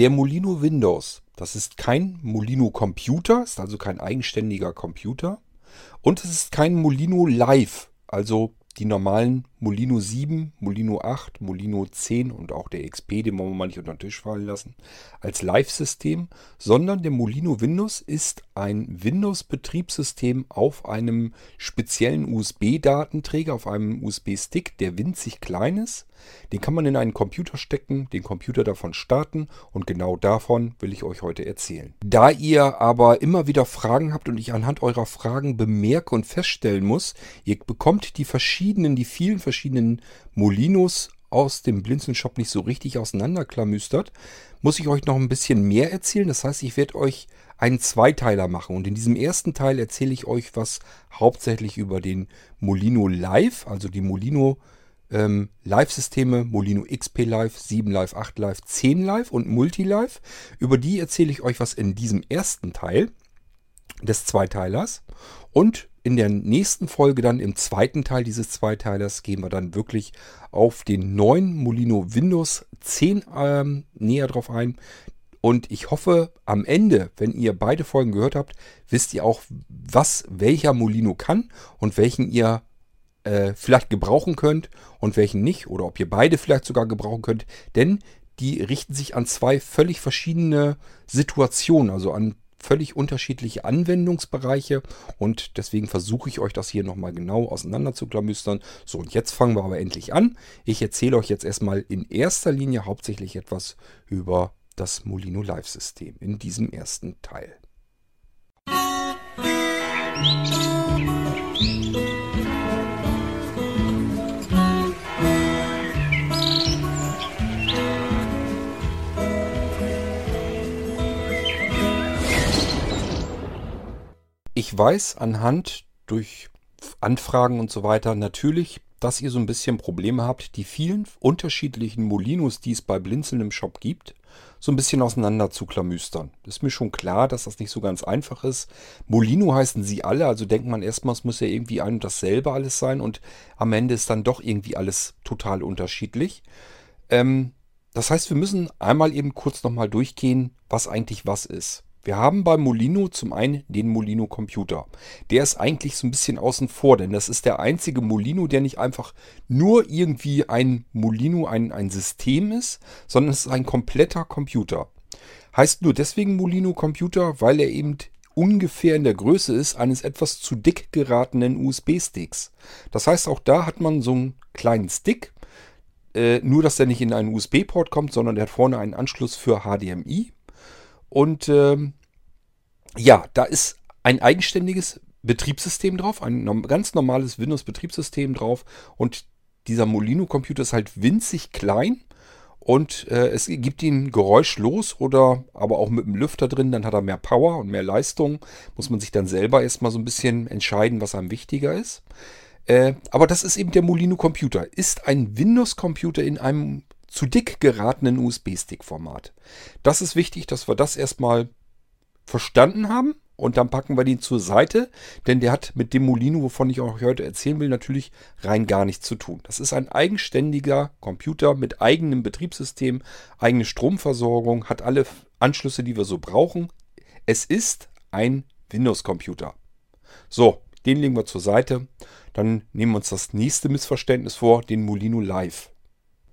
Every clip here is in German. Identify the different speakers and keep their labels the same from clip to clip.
Speaker 1: Der Molino Windows, das ist kein Molino Computer, ist also kein eigenständiger Computer. Und es ist kein Molino Live, also die normalen Molino 7, Molino 8, Molino 10 und auch der XP, den wollen wir mal nicht unter den Tisch fallen lassen, als Live-System, sondern der Molino Windows ist ein Windows-Betriebssystem auf einem speziellen USB-Datenträger, auf einem USB-Stick, der winzig klein ist. Den kann man in einen Computer stecken, den Computer davon starten und genau davon will ich euch heute erzählen. Da ihr aber immer wieder Fragen habt und ich anhand eurer Fragen bemerke und feststellen muss, ihr bekommt die verschiedenen, die vielen verschiedenen Molinos aus dem Blinzeln-Shop nicht so richtig auseinanderklamüstert, muss ich euch noch ein bisschen mehr erzählen. Das heißt, ich werde euch einen Zweiteiler machen. Und in diesem ersten Teil erzähle ich euch was hauptsächlich über den Molino Live, also die Molino ähm, Live-Systeme, Molino XP Live, 7 Live, 8 Live, 10 Live und Multi Live. Über die erzähle ich euch was in diesem ersten Teil des Zweiteilers. Und in der nächsten Folge dann im zweiten Teil dieses Zweiteilers gehen wir dann wirklich auf den neuen Molino Windows 10 ähm, näher drauf ein. Und ich hoffe, am Ende, wenn ihr beide Folgen gehört habt, wisst ihr auch, was welcher Molino kann und welchen ihr äh, vielleicht gebrauchen könnt und welchen nicht. Oder ob ihr beide vielleicht sogar gebrauchen könnt. Denn die richten sich an zwei völlig verschiedene Situationen, also an völlig unterschiedliche Anwendungsbereiche und deswegen versuche ich euch das hier nochmal genau auseinander zu klamüstern. So, und jetzt fangen wir aber endlich an. Ich erzähle euch jetzt erstmal in erster Linie hauptsächlich etwas über das Molino Live System in diesem ersten Teil. Musik Ich weiß anhand durch Anfragen und so weiter natürlich, dass ihr so ein bisschen Probleme habt, die vielen unterschiedlichen Molinos, die es bei Blinzeln im Shop gibt, so ein bisschen auseinander zu klamüstern. Ist mir schon klar, dass das nicht so ganz einfach ist. Molino heißen sie alle, also denkt man erstmal, es muss ja irgendwie ein und dasselbe alles sein und am Ende ist dann doch irgendwie alles total unterschiedlich. Ähm, das heißt, wir müssen einmal eben kurz nochmal durchgehen, was eigentlich was ist. Wir haben beim Molino zum einen den Molino Computer. Der ist eigentlich so ein bisschen außen vor, denn das ist der einzige Molino, der nicht einfach nur irgendwie ein Molino, ein, ein System ist, sondern es ist ein kompletter Computer. Heißt nur deswegen Molino Computer, weil er eben ungefähr in der Größe ist eines etwas zu dick geratenen USB-Sticks. Das heißt, auch da hat man so einen kleinen Stick, äh, nur dass der nicht in einen USB-Port kommt, sondern der hat vorne einen Anschluss für HDMI und ähm, ja, da ist ein eigenständiges Betriebssystem drauf, ein ganz normales Windows-Betriebssystem drauf. Und dieser Molino-Computer ist halt winzig klein und äh, es gibt ihn geräuschlos oder aber auch mit dem Lüfter drin, dann hat er mehr Power und mehr Leistung. Muss man sich dann selber erstmal so ein bisschen entscheiden, was einem wichtiger ist. Äh, aber das ist eben der Molino Computer. Ist ein Windows-Computer in einem zu dick geratenen USB-Stick-Format. Das ist wichtig, dass wir das erstmal verstanden haben und dann packen wir den zur Seite, denn der hat mit dem Molino, wovon ich euch heute erzählen will, natürlich rein gar nichts zu tun. Das ist ein eigenständiger Computer mit eigenem Betriebssystem, eigene Stromversorgung, hat alle Anschlüsse, die wir so brauchen. Es ist ein Windows-Computer. So, den legen wir zur Seite. Dann nehmen wir uns das nächste Missverständnis vor, den Molino Live.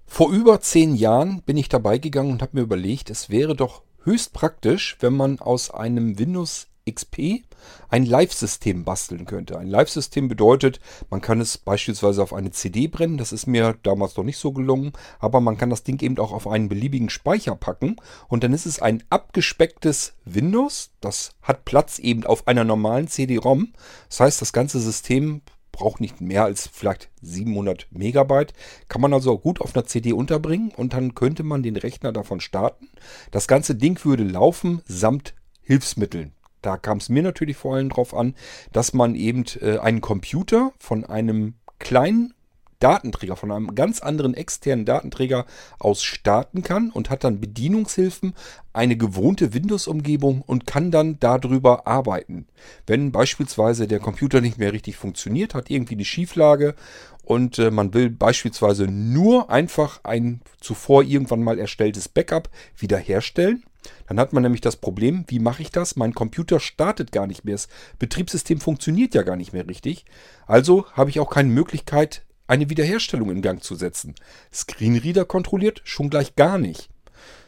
Speaker 1: Vor über zehn Jahren bin ich dabei gegangen und habe mir überlegt, es wäre doch höchst praktisch, wenn man aus einem Windows XP ein Live-System basteln könnte. Ein Live-System bedeutet, man kann es beispielsweise auf eine CD brennen. Das ist mir damals noch nicht so gelungen, aber man kann das Ding eben auch auf einen beliebigen Speicher packen und dann ist es ein abgespecktes Windows. Das hat Platz eben auf einer normalen CD-ROM. Das heißt, das ganze System braucht nicht mehr als vielleicht 700 Megabyte. Kann man also gut auf einer CD unterbringen und dann könnte man den Rechner davon starten. Das ganze Ding würde laufen samt Hilfsmitteln. Da kam es mir natürlich vor allem darauf an, dass man eben äh, einen Computer von einem kleinen Datenträger, von einem ganz anderen externen Datenträger aus starten kann und hat dann Bedienungshilfen, eine gewohnte Windows-Umgebung und kann dann darüber arbeiten. Wenn beispielsweise der Computer nicht mehr richtig funktioniert, hat irgendwie eine Schieflage und äh, man will beispielsweise nur einfach ein zuvor irgendwann mal erstelltes Backup wiederherstellen. Dann hat man nämlich das Problem, wie mache ich das? Mein Computer startet gar nicht mehr. Das Betriebssystem funktioniert ja gar nicht mehr richtig. Also habe ich auch keine Möglichkeit, eine Wiederherstellung in Gang zu setzen. Screenreader kontrolliert schon gleich gar nicht.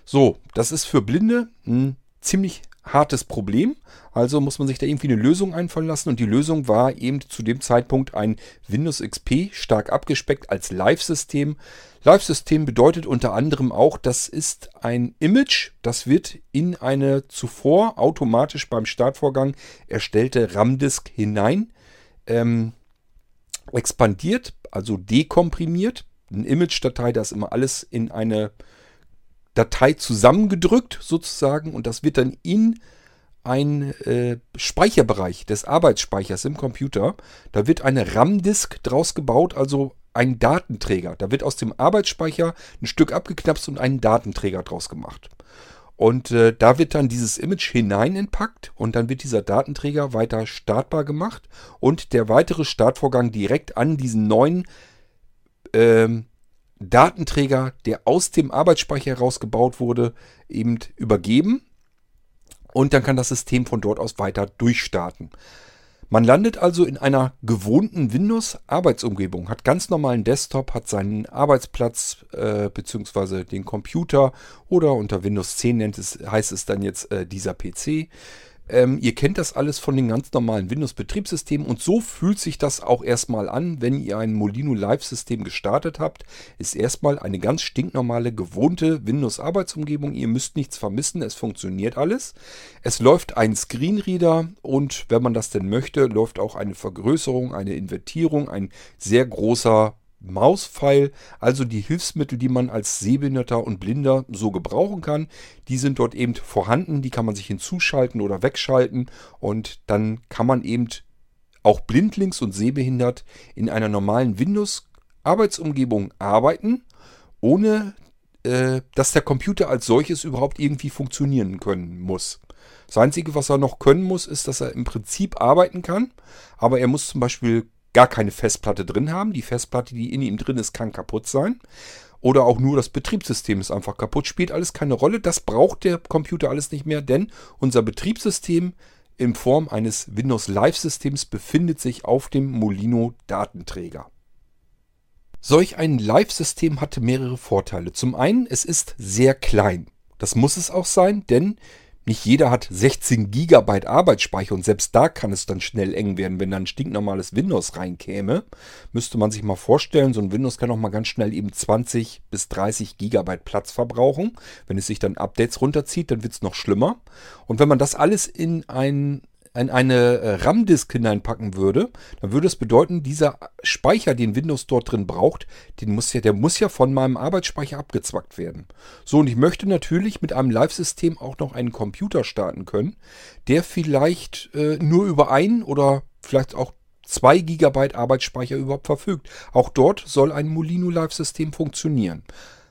Speaker 1: So, das ist für Blinde ein ziemlich hartes Problem. Also muss man sich da irgendwie eine Lösung einfallen lassen. Und die Lösung war eben zu dem Zeitpunkt ein Windows XP stark abgespeckt als Live-System. Live-System bedeutet unter anderem auch, das ist ein Image, das wird in eine zuvor automatisch beim Startvorgang erstellte RAM-Disk hinein ähm, expandiert, also dekomprimiert. Eine Image-Datei, da ist immer alles in eine Datei zusammengedrückt sozusagen und das wird dann in ein äh, Speicherbereich des Arbeitsspeichers im Computer. Da wird eine RAM-Disk draus gebaut, also ein Datenträger. Da wird aus dem Arbeitsspeicher ein Stück abgeknapst und einen Datenträger draus gemacht. Und äh, da wird dann dieses Image hinein entpackt und dann wird dieser Datenträger weiter startbar gemacht und der weitere Startvorgang direkt an diesen neuen ähm, Datenträger, der aus dem Arbeitsspeicher herausgebaut wurde, eben übergeben. Und dann kann das System von dort aus weiter durchstarten. Man landet also in einer gewohnten Windows-Arbeitsumgebung, hat ganz normalen Desktop, hat seinen Arbeitsplatz äh, bzw. den Computer oder unter Windows 10 nennt es, heißt es dann jetzt äh, dieser PC. Ähm, ihr kennt das alles von den ganz normalen Windows-Betriebssystemen und so fühlt sich das auch erstmal an, wenn ihr ein Molino Live-System gestartet habt. Ist erstmal eine ganz stinknormale, gewohnte Windows-Arbeitsumgebung. Ihr müsst nichts vermissen, es funktioniert alles. Es läuft ein Screenreader und wenn man das denn möchte, läuft auch eine Vergrößerung, eine Invertierung, ein sehr großer Mauspfeil, also die Hilfsmittel, die man als Sehbehinderter und Blinder so gebrauchen kann, die sind dort eben vorhanden, die kann man sich hinzuschalten oder wegschalten und dann kann man eben auch blindlings und sehbehindert in einer normalen Windows-Arbeitsumgebung arbeiten, ohne äh, dass der Computer als solches überhaupt irgendwie funktionieren können muss. Das Einzige, was er noch können muss, ist, dass er im Prinzip arbeiten kann, aber er muss zum Beispiel gar keine Festplatte drin haben. Die Festplatte, die in ihm drin ist, kann kaputt sein. Oder auch nur das Betriebssystem ist einfach kaputt. Spielt alles keine Rolle. Das braucht der Computer alles nicht mehr, denn unser Betriebssystem in Form eines Windows Live Systems befindet sich auf dem Molino Datenträger. Solch ein Live-System hatte mehrere Vorteile. Zum einen, es ist sehr klein. Das muss es auch sein, denn nicht jeder hat 16 GB Arbeitsspeicher und selbst da kann es dann schnell eng werden, wenn dann ein stinknormales Windows reinkäme. Müsste man sich mal vorstellen, so ein Windows kann auch mal ganz schnell eben 20 bis 30 GB Platz verbrauchen. Wenn es sich dann Updates runterzieht, dann wird es noch schlimmer. Und wenn man das alles in ein in eine äh, RAM-Disk hineinpacken würde, dann würde es bedeuten, dieser Speicher, den Windows dort drin braucht, den muss ja, der muss ja von meinem Arbeitsspeicher abgezwackt werden. So, und ich möchte natürlich mit einem Live-System auch noch einen Computer starten können, der vielleicht äh, nur über ein oder vielleicht auch 2 GB Arbeitsspeicher überhaupt verfügt. Auch dort soll ein Molino Live-System funktionieren.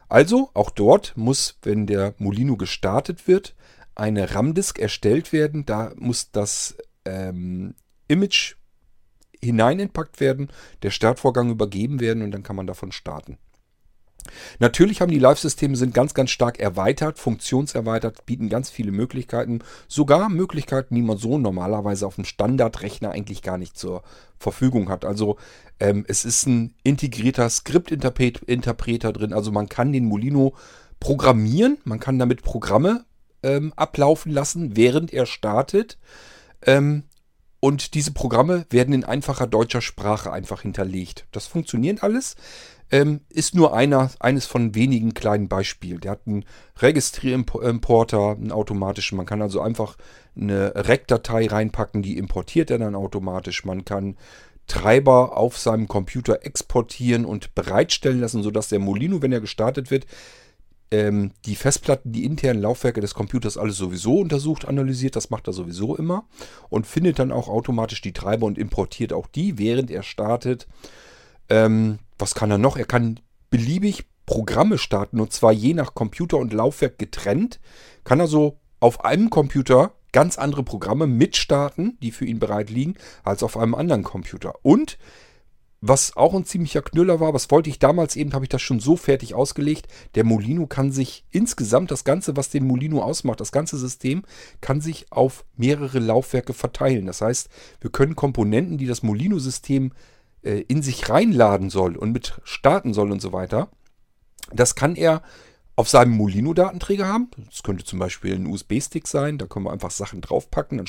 Speaker 1: Also, auch dort muss, wenn der Molino gestartet wird, eine RAM-Disk erstellt werden. Da muss das ähm, Image hineinentpackt werden, der Startvorgang übergeben werden und dann kann man davon starten. Natürlich haben die Live-Systeme sind ganz, ganz stark erweitert, funktionserweitert, bieten ganz viele Möglichkeiten. Sogar Möglichkeiten, die man so normalerweise auf dem Standardrechner eigentlich gar nicht zur Verfügung hat. Also ähm, es ist ein integrierter Skriptinterpreter drin. Also man kann den Molino programmieren, man kann damit Programme ähm, ablaufen lassen, während er startet. Ähm, und diese Programme werden in einfacher deutscher Sprache einfach hinterlegt. Das funktioniert alles. Ähm, ist nur einer, eines von wenigen kleinen Beispielen. Der hat einen Registrierimporter, einen automatischen. Man kann also einfach eine REC-Datei reinpacken, die importiert er dann automatisch. Man kann Treiber auf seinem Computer exportieren und bereitstellen lassen, sodass der Molino, wenn er gestartet wird, ähm, die Festplatten, die internen Laufwerke des Computers alles sowieso untersucht, analysiert. Das macht er sowieso immer. Und findet dann auch automatisch die Treiber und importiert auch die, während er startet. Ähm, was kann er noch? Er kann beliebig Programme starten und zwar je nach Computer und Laufwerk getrennt. Kann also auf einem Computer ganz andere Programme mitstarten, die für ihn bereit liegen, als auf einem anderen Computer. Und was auch ein ziemlicher Knüller war, was wollte ich damals eben, habe ich das schon so fertig ausgelegt. Der Molino kann sich insgesamt, das Ganze, was den Molino ausmacht, das ganze System, kann sich auf mehrere Laufwerke verteilen. Das heißt, wir können Komponenten, die das Molino-System äh, in sich reinladen soll und mit starten soll und so weiter, das kann er auf seinem Molino-Datenträger haben. Das könnte zum Beispiel ein USB-Stick sein, da können wir einfach Sachen draufpacken, dann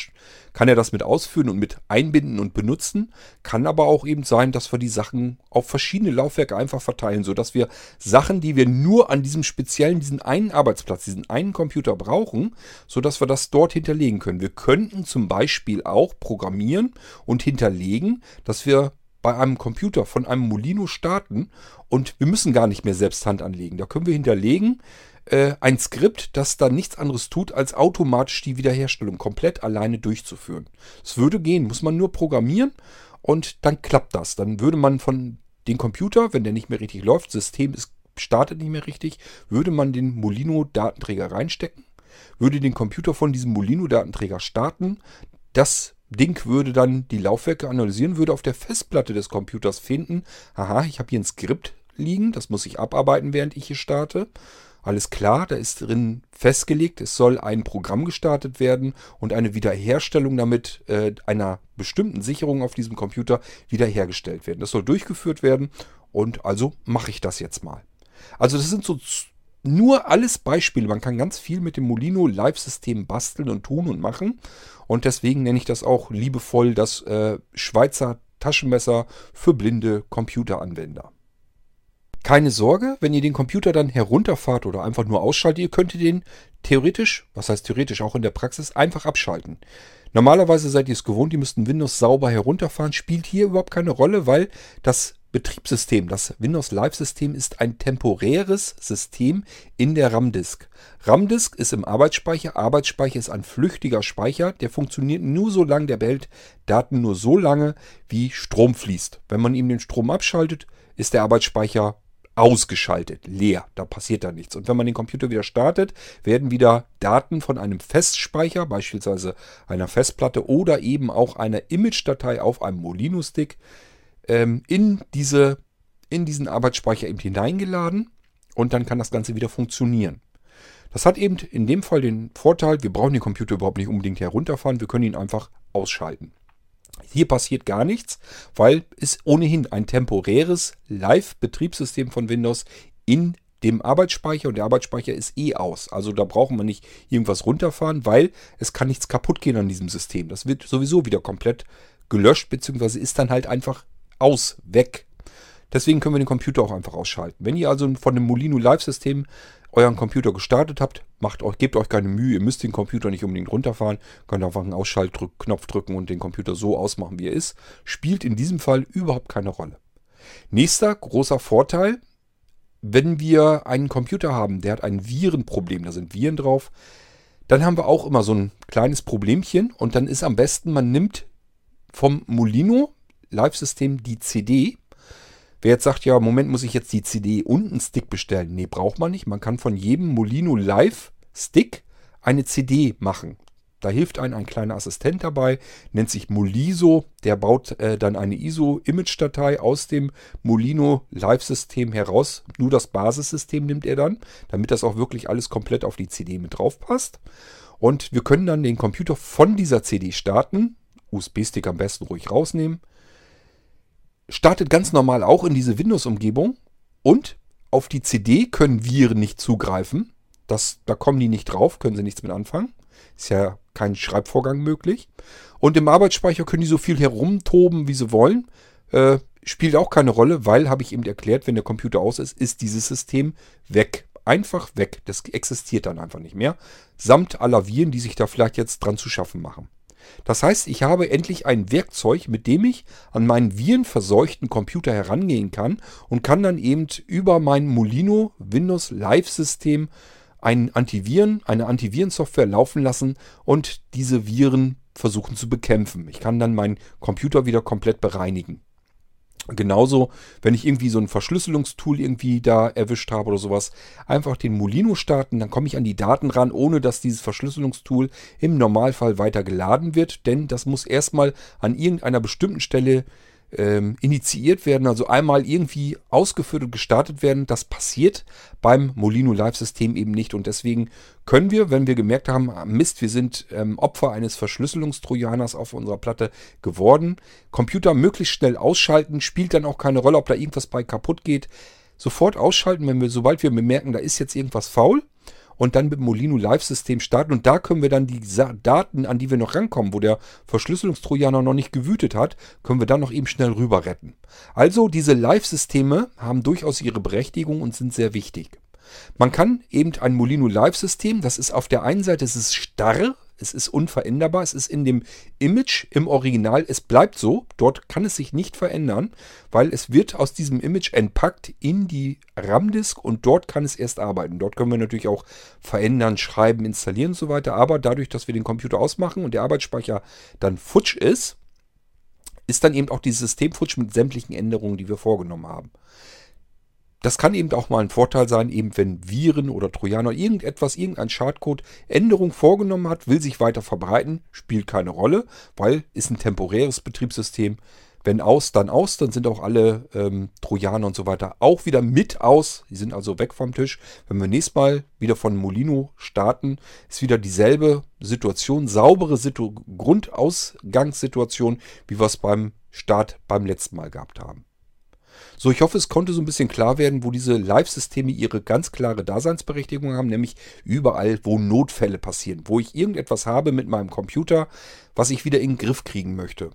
Speaker 1: kann er das mit ausführen und mit einbinden und benutzen. Kann aber auch eben sein, dass wir die Sachen auf verschiedene Laufwerke einfach verteilen, sodass wir Sachen, die wir nur an diesem speziellen, diesen einen Arbeitsplatz, diesen einen Computer brauchen, sodass wir das dort hinterlegen können. Wir könnten zum Beispiel auch programmieren und hinterlegen, dass wir bei einem Computer von einem Molino starten und wir müssen gar nicht mehr selbst Hand anlegen. Da können wir hinterlegen äh, ein Skript, das dann nichts anderes tut, als automatisch die Wiederherstellung komplett alleine durchzuführen. Es würde gehen, muss man nur programmieren und dann klappt das. Dann würde man von dem Computer, wenn der nicht mehr richtig läuft, System ist, startet nicht mehr richtig, würde man den Molino-Datenträger reinstecken, würde den Computer von diesem Molino-Datenträger starten, das Ding würde dann die Laufwerke analysieren, würde auf der Festplatte des Computers finden, aha, ich habe hier ein Skript liegen, das muss ich abarbeiten, während ich hier starte. Alles klar, da ist drin festgelegt, es soll ein Programm gestartet werden und eine Wiederherstellung damit äh, einer bestimmten Sicherung auf diesem Computer wiederhergestellt werden. Das soll durchgeführt werden und also mache ich das jetzt mal. Also das sind so nur alles Beispiele. Man kann ganz viel mit dem Molino Live-System basteln und tun und machen. Und deswegen nenne ich das auch liebevoll das äh, Schweizer Taschenmesser für blinde Computeranwender. Keine Sorge, wenn ihr den Computer dann herunterfahrt oder einfach nur ausschaltet, ihr könnt den theoretisch, was heißt theoretisch auch in der Praxis, einfach abschalten. Normalerweise seid ihr es gewohnt, ihr müsst Windows sauber herunterfahren, spielt hier überhaupt keine Rolle, weil das Betriebssystem, das Windows Live System ist ein temporäres System in der RAM-Disk. RAM-Disk ist im Arbeitsspeicher. Arbeitsspeicher ist ein flüchtiger Speicher. Der funktioniert nur so lange, der behält Daten nur so lange, wie Strom fließt. Wenn man ihm den Strom abschaltet, ist der Arbeitsspeicher ausgeschaltet, leer. Da passiert da nichts. Und wenn man den Computer wieder startet, werden wieder Daten von einem Festspeicher, beispielsweise einer Festplatte oder eben auch einer Image-Datei auf einem Molino-Stick, ähm, in, diese, in diesen Arbeitsspeicher eben hineingeladen und dann kann das Ganze wieder funktionieren. Das hat eben in dem Fall den Vorteil, wir brauchen den Computer überhaupt nicht unbedingt herunterfahren, wir können ihn einfach ausschalten. Hier passiert gar nichts, weil es ohnehin ein temporäres Live-Betriebssystem von Windows in dem Arbeitsspeicher und der Arbeitsspeicher ist eh aus. Also da brauchen wir nicht irgendwas runterfahren, weil es kann nichts kaputt gehen an diesem System. Das wird sowieso wieder komplett gelöscht, beziehungsweise ist dann halt einfach aus, weg. Deswegen können wir den Computer auch einfach ausschalten. Wenn ihr also von dem Molino Live-System euren Computer gestartet habt, macht euch, gebt euch keine Mühe, ihr müsst den Computer nicht unbedingt runterfahren, könnt einfach einen Ausschaltknopf drücken und den Computer so ausmachen, wie er ist. Spielt in diesem Fall überhaupt keine Rolle. Nächster großer Vorteil, wenn wir einen Computer haben, der hat ein Virenproblem, da sind Viren drauf, dann haben wir auch immer so ein kleines Problemchen und dann ist am besten, man nimmt vom Molino Live-System die CD. Wer jetzt sagt, ja, Moment, muss ich jetzt die CD und einen Stick bestellen? Nee, braucht man nicht. Man kann von jedem Molino Live Stick eine CD machen. Da hilft einem ein kleiner Assistent dabei, nennt sich Moliso. Der baut äh, dann eine ISO-Image-Datei aus dem Molino Live-System heraus. Nur das Basissystem nimmt er dann, damit das auch wirklich alles komplett auf die CD mit drauf passt. Und wir können dann den Computer von dieser CD starten. USB-Stick am besten ruhig rausnehmen startet ganz normal auch in diese Windows-Umgebung und auf die CD können Viren nicht zugreifen. Das, da kommen die nicht drauf, können sie nichts mit anfangen. Ist ja kein Schreibvorgang möglich. Und im Arbeitsspeicher können die so viel herumtoben, wie sie wollen. Äh, spielt auch keine Rolle, weil, habe ich eben erklärt, wenn der Computer aus ist, ist dieses System weg. Einfach weg. Das existiert dann einfach nicht mehr. Samt aller Viren, die sich da vielleicht jetzt dran zu schaffen machen. Das heißt, ich habe endlich ein Werkzeug, mit dem ich an meinen virenverseuchten Computer herangehen kann und kann dann eben über mein Molino Windows Live System ein Antiviren, eine Antivirensoftware laufen lassen und diese Viren versuchen zu bekämpfen. Ich kann dann meinen Computer wieder komplett bereinigen. Genauso, wenn ich irgendwie so ein Verschlüsselungstool irgendwie da erwischt habe oder sowas, einfach den Molino starten, dann komme ich an die Daten ran, ohne dass dieses Verschlüsselungstool im Normalfall weiter geladen wird, denn das muss erstmal an irgendeiner bestimmten Stelle ähm, initiiert werden, also einmal irgendwie ausgeführt und gestartet werden. Das passiert beim Molino Live-System eben nicht. Und deswegen können wir, wenn wir gemerkt haben, ah, Mist, wir sind ähm, Opfer eines Verschlüsselungstrojaners auf unserer Platte geworden, Computer möglichst schnell ausschalten, spielt dann auch keine Rolle, ob da irgendwas bei kaputt geht. Sofort ausschalten, wenn wir, sobald wir bemerken, da ist jetzt irgendwas faul und dann mit Molino Live-System starten. Und da können wir dann die Daten, an die wir noch rankommen, wo der Verschlüsselungstrojaner noch nicht gewütet hat, können wir dann noch eben schnell rüber retten. Also diese Live-Systeme haben durchaus ihre Berechtigung und sind sehr wichtig. Man kann eben ein Molino Live-System, das ist auf der einen Seite, es ist starr, es ist unveränderbar, es ist in dem Image im Original, es bleibt so, dort kann es sich nicht verändern, weil es wird aus diesem Image entpackt in die RAM-Disk und dort kann es erst arbeiten. Dort können wir natürlich auch verändern, schreiben, installieren und so weiter, aber dadurch, dass wir den Computer ausmachen und der Arbeitsspeicher dann futsch ist, ist dann eben auch dieses System futsch mit sämtlichen Änderungen, die wir vorgenommen haben. Das kann eben auch mal ein Vorteil sein, eben wenn Viren oder Trojaner irgendetwas, irgendein Schadcode Änderung vorgenommen hat, will sich weiter verbreiten, spielt keine Rolle, weil ist ein temporäres Betriebssystem. Wenn aus, dann aus, dann sind auch alle ähm, Trojaner und so weiter auch wieder mit aus. Die sind also weg vom Tisch. Wenn wir nächstes Mal wieder von Molino starten, ist wieder dieselbe Situation, saubere Situ Grundausgangssituation, wie wir es beim Start beim letzten Mal gehabt haben. So, ich hoffe, es konnte so ein bisschen klar werden, wo diese Live-Systeme ihre ganz klare Daseinsberechtigung haben, nämlich überall, wo Notfälle passieren, wo ich irgendetwas habe mit meinem Computer, was ich wieder in den Griff kriegen möchte.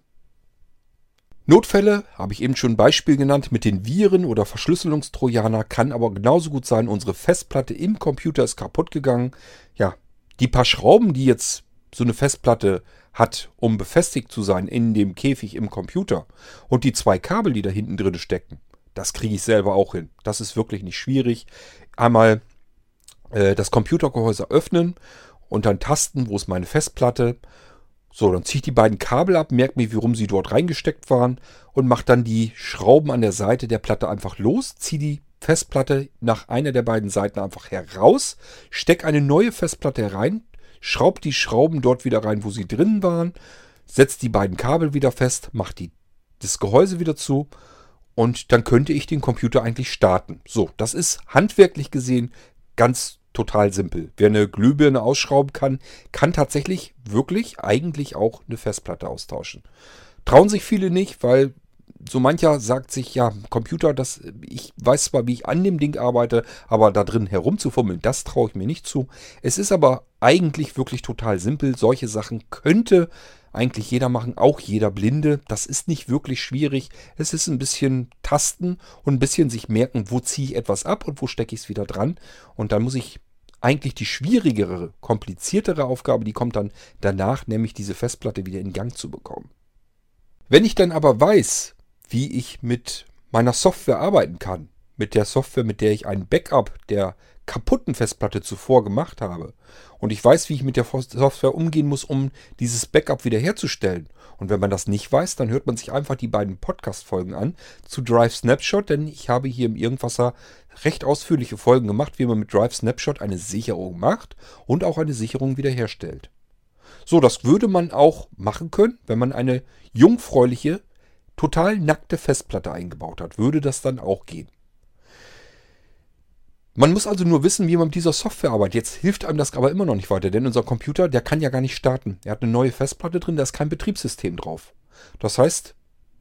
Speaker 1: Notfälle, habe ich eben schon ein Beispiel genannt, mit den Viren oder Verschlüsselungstrojaner, kann aber genauso gut sein, unsere Festplatte im Computer ist kaputt gegangen. Ja, die paar Schrauben, die jetzt so eine Festplatte hat, um befestigt zu sein in dem Käfig im Computer und die zwei Kabel, die da hinten drin stecken, das kriege ich selber auch hin. Das ist wirklich nicht schwierig. Einmal äh, das Computergehäuse öffnen und dann tasten, wo ist meine Festplatte. So, dann ziehe ich die beiden Kabel ab, merke mir, warum sie dort reingesteckt waren und mache dann die Schrauben an der Seite der Platte einfach los, ziehe die Festplatte nach einer der beiden Seiten einfach heraus, stecke eine neue Festplatte rein, schraubt die Schrauben dort wieder rein, wo sie drin waren, setzt die beiden Kabel wieder fest, macht die, das Gehäuse wieder zu und dann könnte ich den Computer eigentlich starten. So, das ist handwerklich gesehen ganz total simpel. Wer eine Glühbirne ausschrauben kann, kann tatsächlich wirklich eigentlich auch eine Festplatte austauschen. Trauen sich viele nicht, weil so mancher sagt sich, ja, Computer, das, ich weiß zwar, wie ich an dem Ding arbeite, aber da drin herumzufummeln, das traue ich mir nicht zu. Es ist aber eigentlich wirklich total simpel. Solche Sachen könnte eigentlich jeder machen, auch jeder Blinde. Das ist nicht wirklich schwierig. Es ist ein bisschen tasten und ein bisschen sich merken, wo ziehe ich etwas ab und wo stecke ich es wieder dran. Und dann muss ich eigentlich die schwierigere, kompliziertere Aufgabe, die kommt dann danach, nämlich diese Festplatte wieder in Gang zu bekommen. Wenn ich dann aber weiß, wie ich mit meiner Software arbeiten kann. Mit der Software, mit der ich ein Backup der kaputten Festplatte zuvor gemacht habe. Und ich weiß, wie ich mit der Software umgehen muss, um dieses Backup wiederherzustellen. Und wenn man das nicht weiß, dann hört man sich einfach die beiden Podcast-Folgen an zu Drive Snapshot, denn ich habe hier im Irgendwasser recht ausführliche Folgen gemacht, wie man mit Drive Snapshot eine Sicherung macht und auch eine Sicherung wiederherstellt. So, das würde man auch machen können, wenn man eine jungfräuliche total nackte Festplatte eingebaut hat, würde das dann auch gehen. Man muss also nur wissen, wie man mit dieser Software arbeitet. Jetzt hilft einem das aber immer noch nicht weiter, denn unser Computer, der kann ja gar nicht starten. Er hat eine neue Festplatte drin, da ist kein Betriebssystem drauf. Das heißt,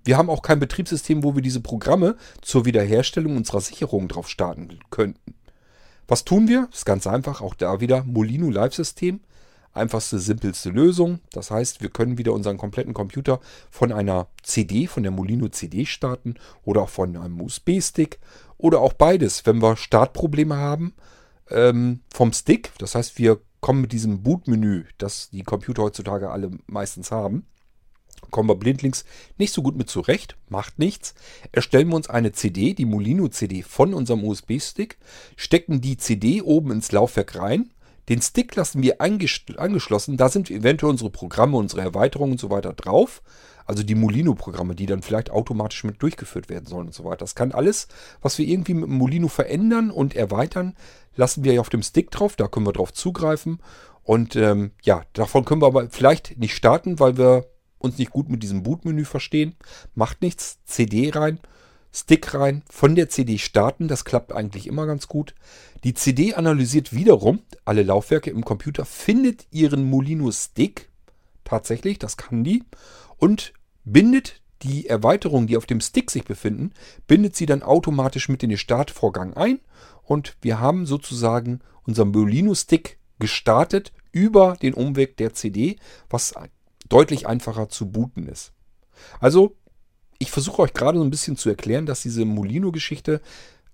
Speaker 1: wir haben auch kein Betriebssystem, wo wir diese Programme zur Wiederherstellung unserer Sicherung drauf starten könnten. Was tun wir? Ist ganz einfach, auch da wieder Molino Live System einfachste, simpelste Lösung. Das heißt, wir können wieder unseren kompletten Computer von einer CD, von der Molino CD starten oder auch von einem USB-Stick oder auch beides, wenn wir Startprobleme haben ähm, vom Stick. Das heißt, wir kommen mit diesem Bootmenü, das die Computer heutzutage alle meistens haben, kommen wir blindlings nicht so gut mit zurecht, macht nichts. Erstellen wir uns eine CD, die Molino CD von unserem USB-Stick, stecken die CD oben ins Laufwerk rein, den Stick lassen wir angeschlossen. Da sind eventuell unsere Programme, unsere Erweiterungen und so weiter drauf. Also die Molino-Programme, die dann vielleicht automatisch mit durchgeführt werden sollen und so weiter. Das kann alles, was wir irgendwie mit dem Molino verändern und erweitern, lassen wir auf dem Stick drauf. Da können wir drauf zugreifen. Und ähm, ja, davon können wir aber vielleicht nicht starten, weil wir uns nicht gut mit diesem Bootmenü verstehen, macht nichts, CD rein, Stick rein, von der CD starten, das klappt eigentlich immer ganz gut. Die CD analysiert wiederum alle Laufwerke im Computer, findet ihren Molino Stick, tatsächlich, das kann die, und bindet die Erweiterungen, die auf dem Stick sich befinden, bindet sie dann automatisch mit in den Startvorgang ein. Und wir haben sozusagen unseren Molino Stick gestartet über den Umweg der CD, was deutlich einfacher zu booten ist. Also, ich versuche euch gerade so ein bisschen zu erklären, dass diese Molino-Geschichte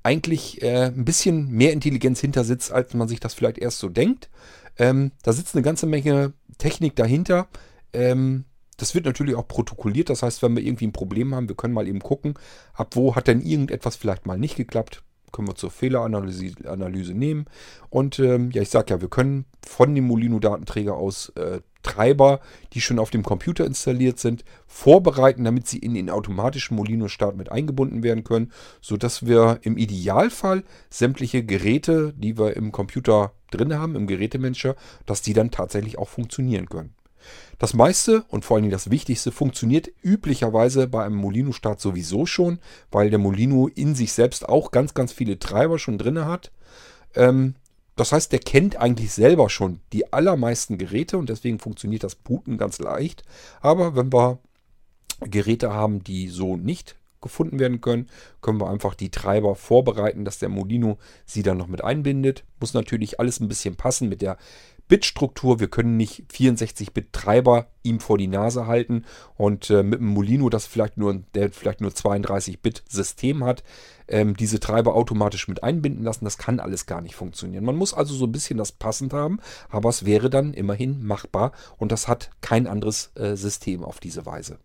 Speaker 1: eigentlich äh, ein bisschen mehr Intelligenz hinter sitzt, als man sich das vielleicht erst so denkt. Ähm, da sitzt eine ganze Menge Technik dahinter. Ähm, das wird natürlich auch protokolliert. Das heißt, wenn wir irgendwie ein Problem haben, wir können mal eben gucken, ab wo hat denn irgendetwas vielleicht mal nicht geklappt können wir zur Fehleranalyse Analyse nehmen. Und ähm, ja, ich sage ja, wir können von dem Molino-Datenträger aus äh, Treiber, die schon auf dem Computer installiert sind, vorbereiten, damit sie in den automatischen Molino-Start mit eingebunden werden können, sodass wir im Idealfall sämtliche Geräte, die wir im Computer drin haben, im Gerätemanager, dass die dann tatsächlich auch funktionieren können. Das meiste und vor allen Dingen das Wichtigste funktioniert üblicherweise bei einem Molino-Start sowieso schon, weil der Molino in sich selbst auch ganz, ganz viele Treiber schon drin hat. Ähm, das heißt, der kennt eigentlich selber schon die allermeisten Geräte und deswegen funktioniert das Booten ganz leicht. Aber wenn wir Geräte haben, die so nicht gefunden werden können, können wir einfach die Treiber vorbereiten, dass der Molino sie dann noch mit einbindet. Muss natürlich alles ein bisschen passen mit der Bitstruktur. Wir können nicht 64-Bit-Treiber ihm vor die Nase halten und äh, mit einem Molino, das vielleicht nur, der vielleicht nur 32-Bit-System hat, ähm, diese Treiber automatisch mit einbinden lassen. Das kann alles gar nicht funktionieren. Man muss also so ein bisschen das passend haben, aber es wäre dann immerhin machbar und das hat kein anderes äh, System auf diese Weise.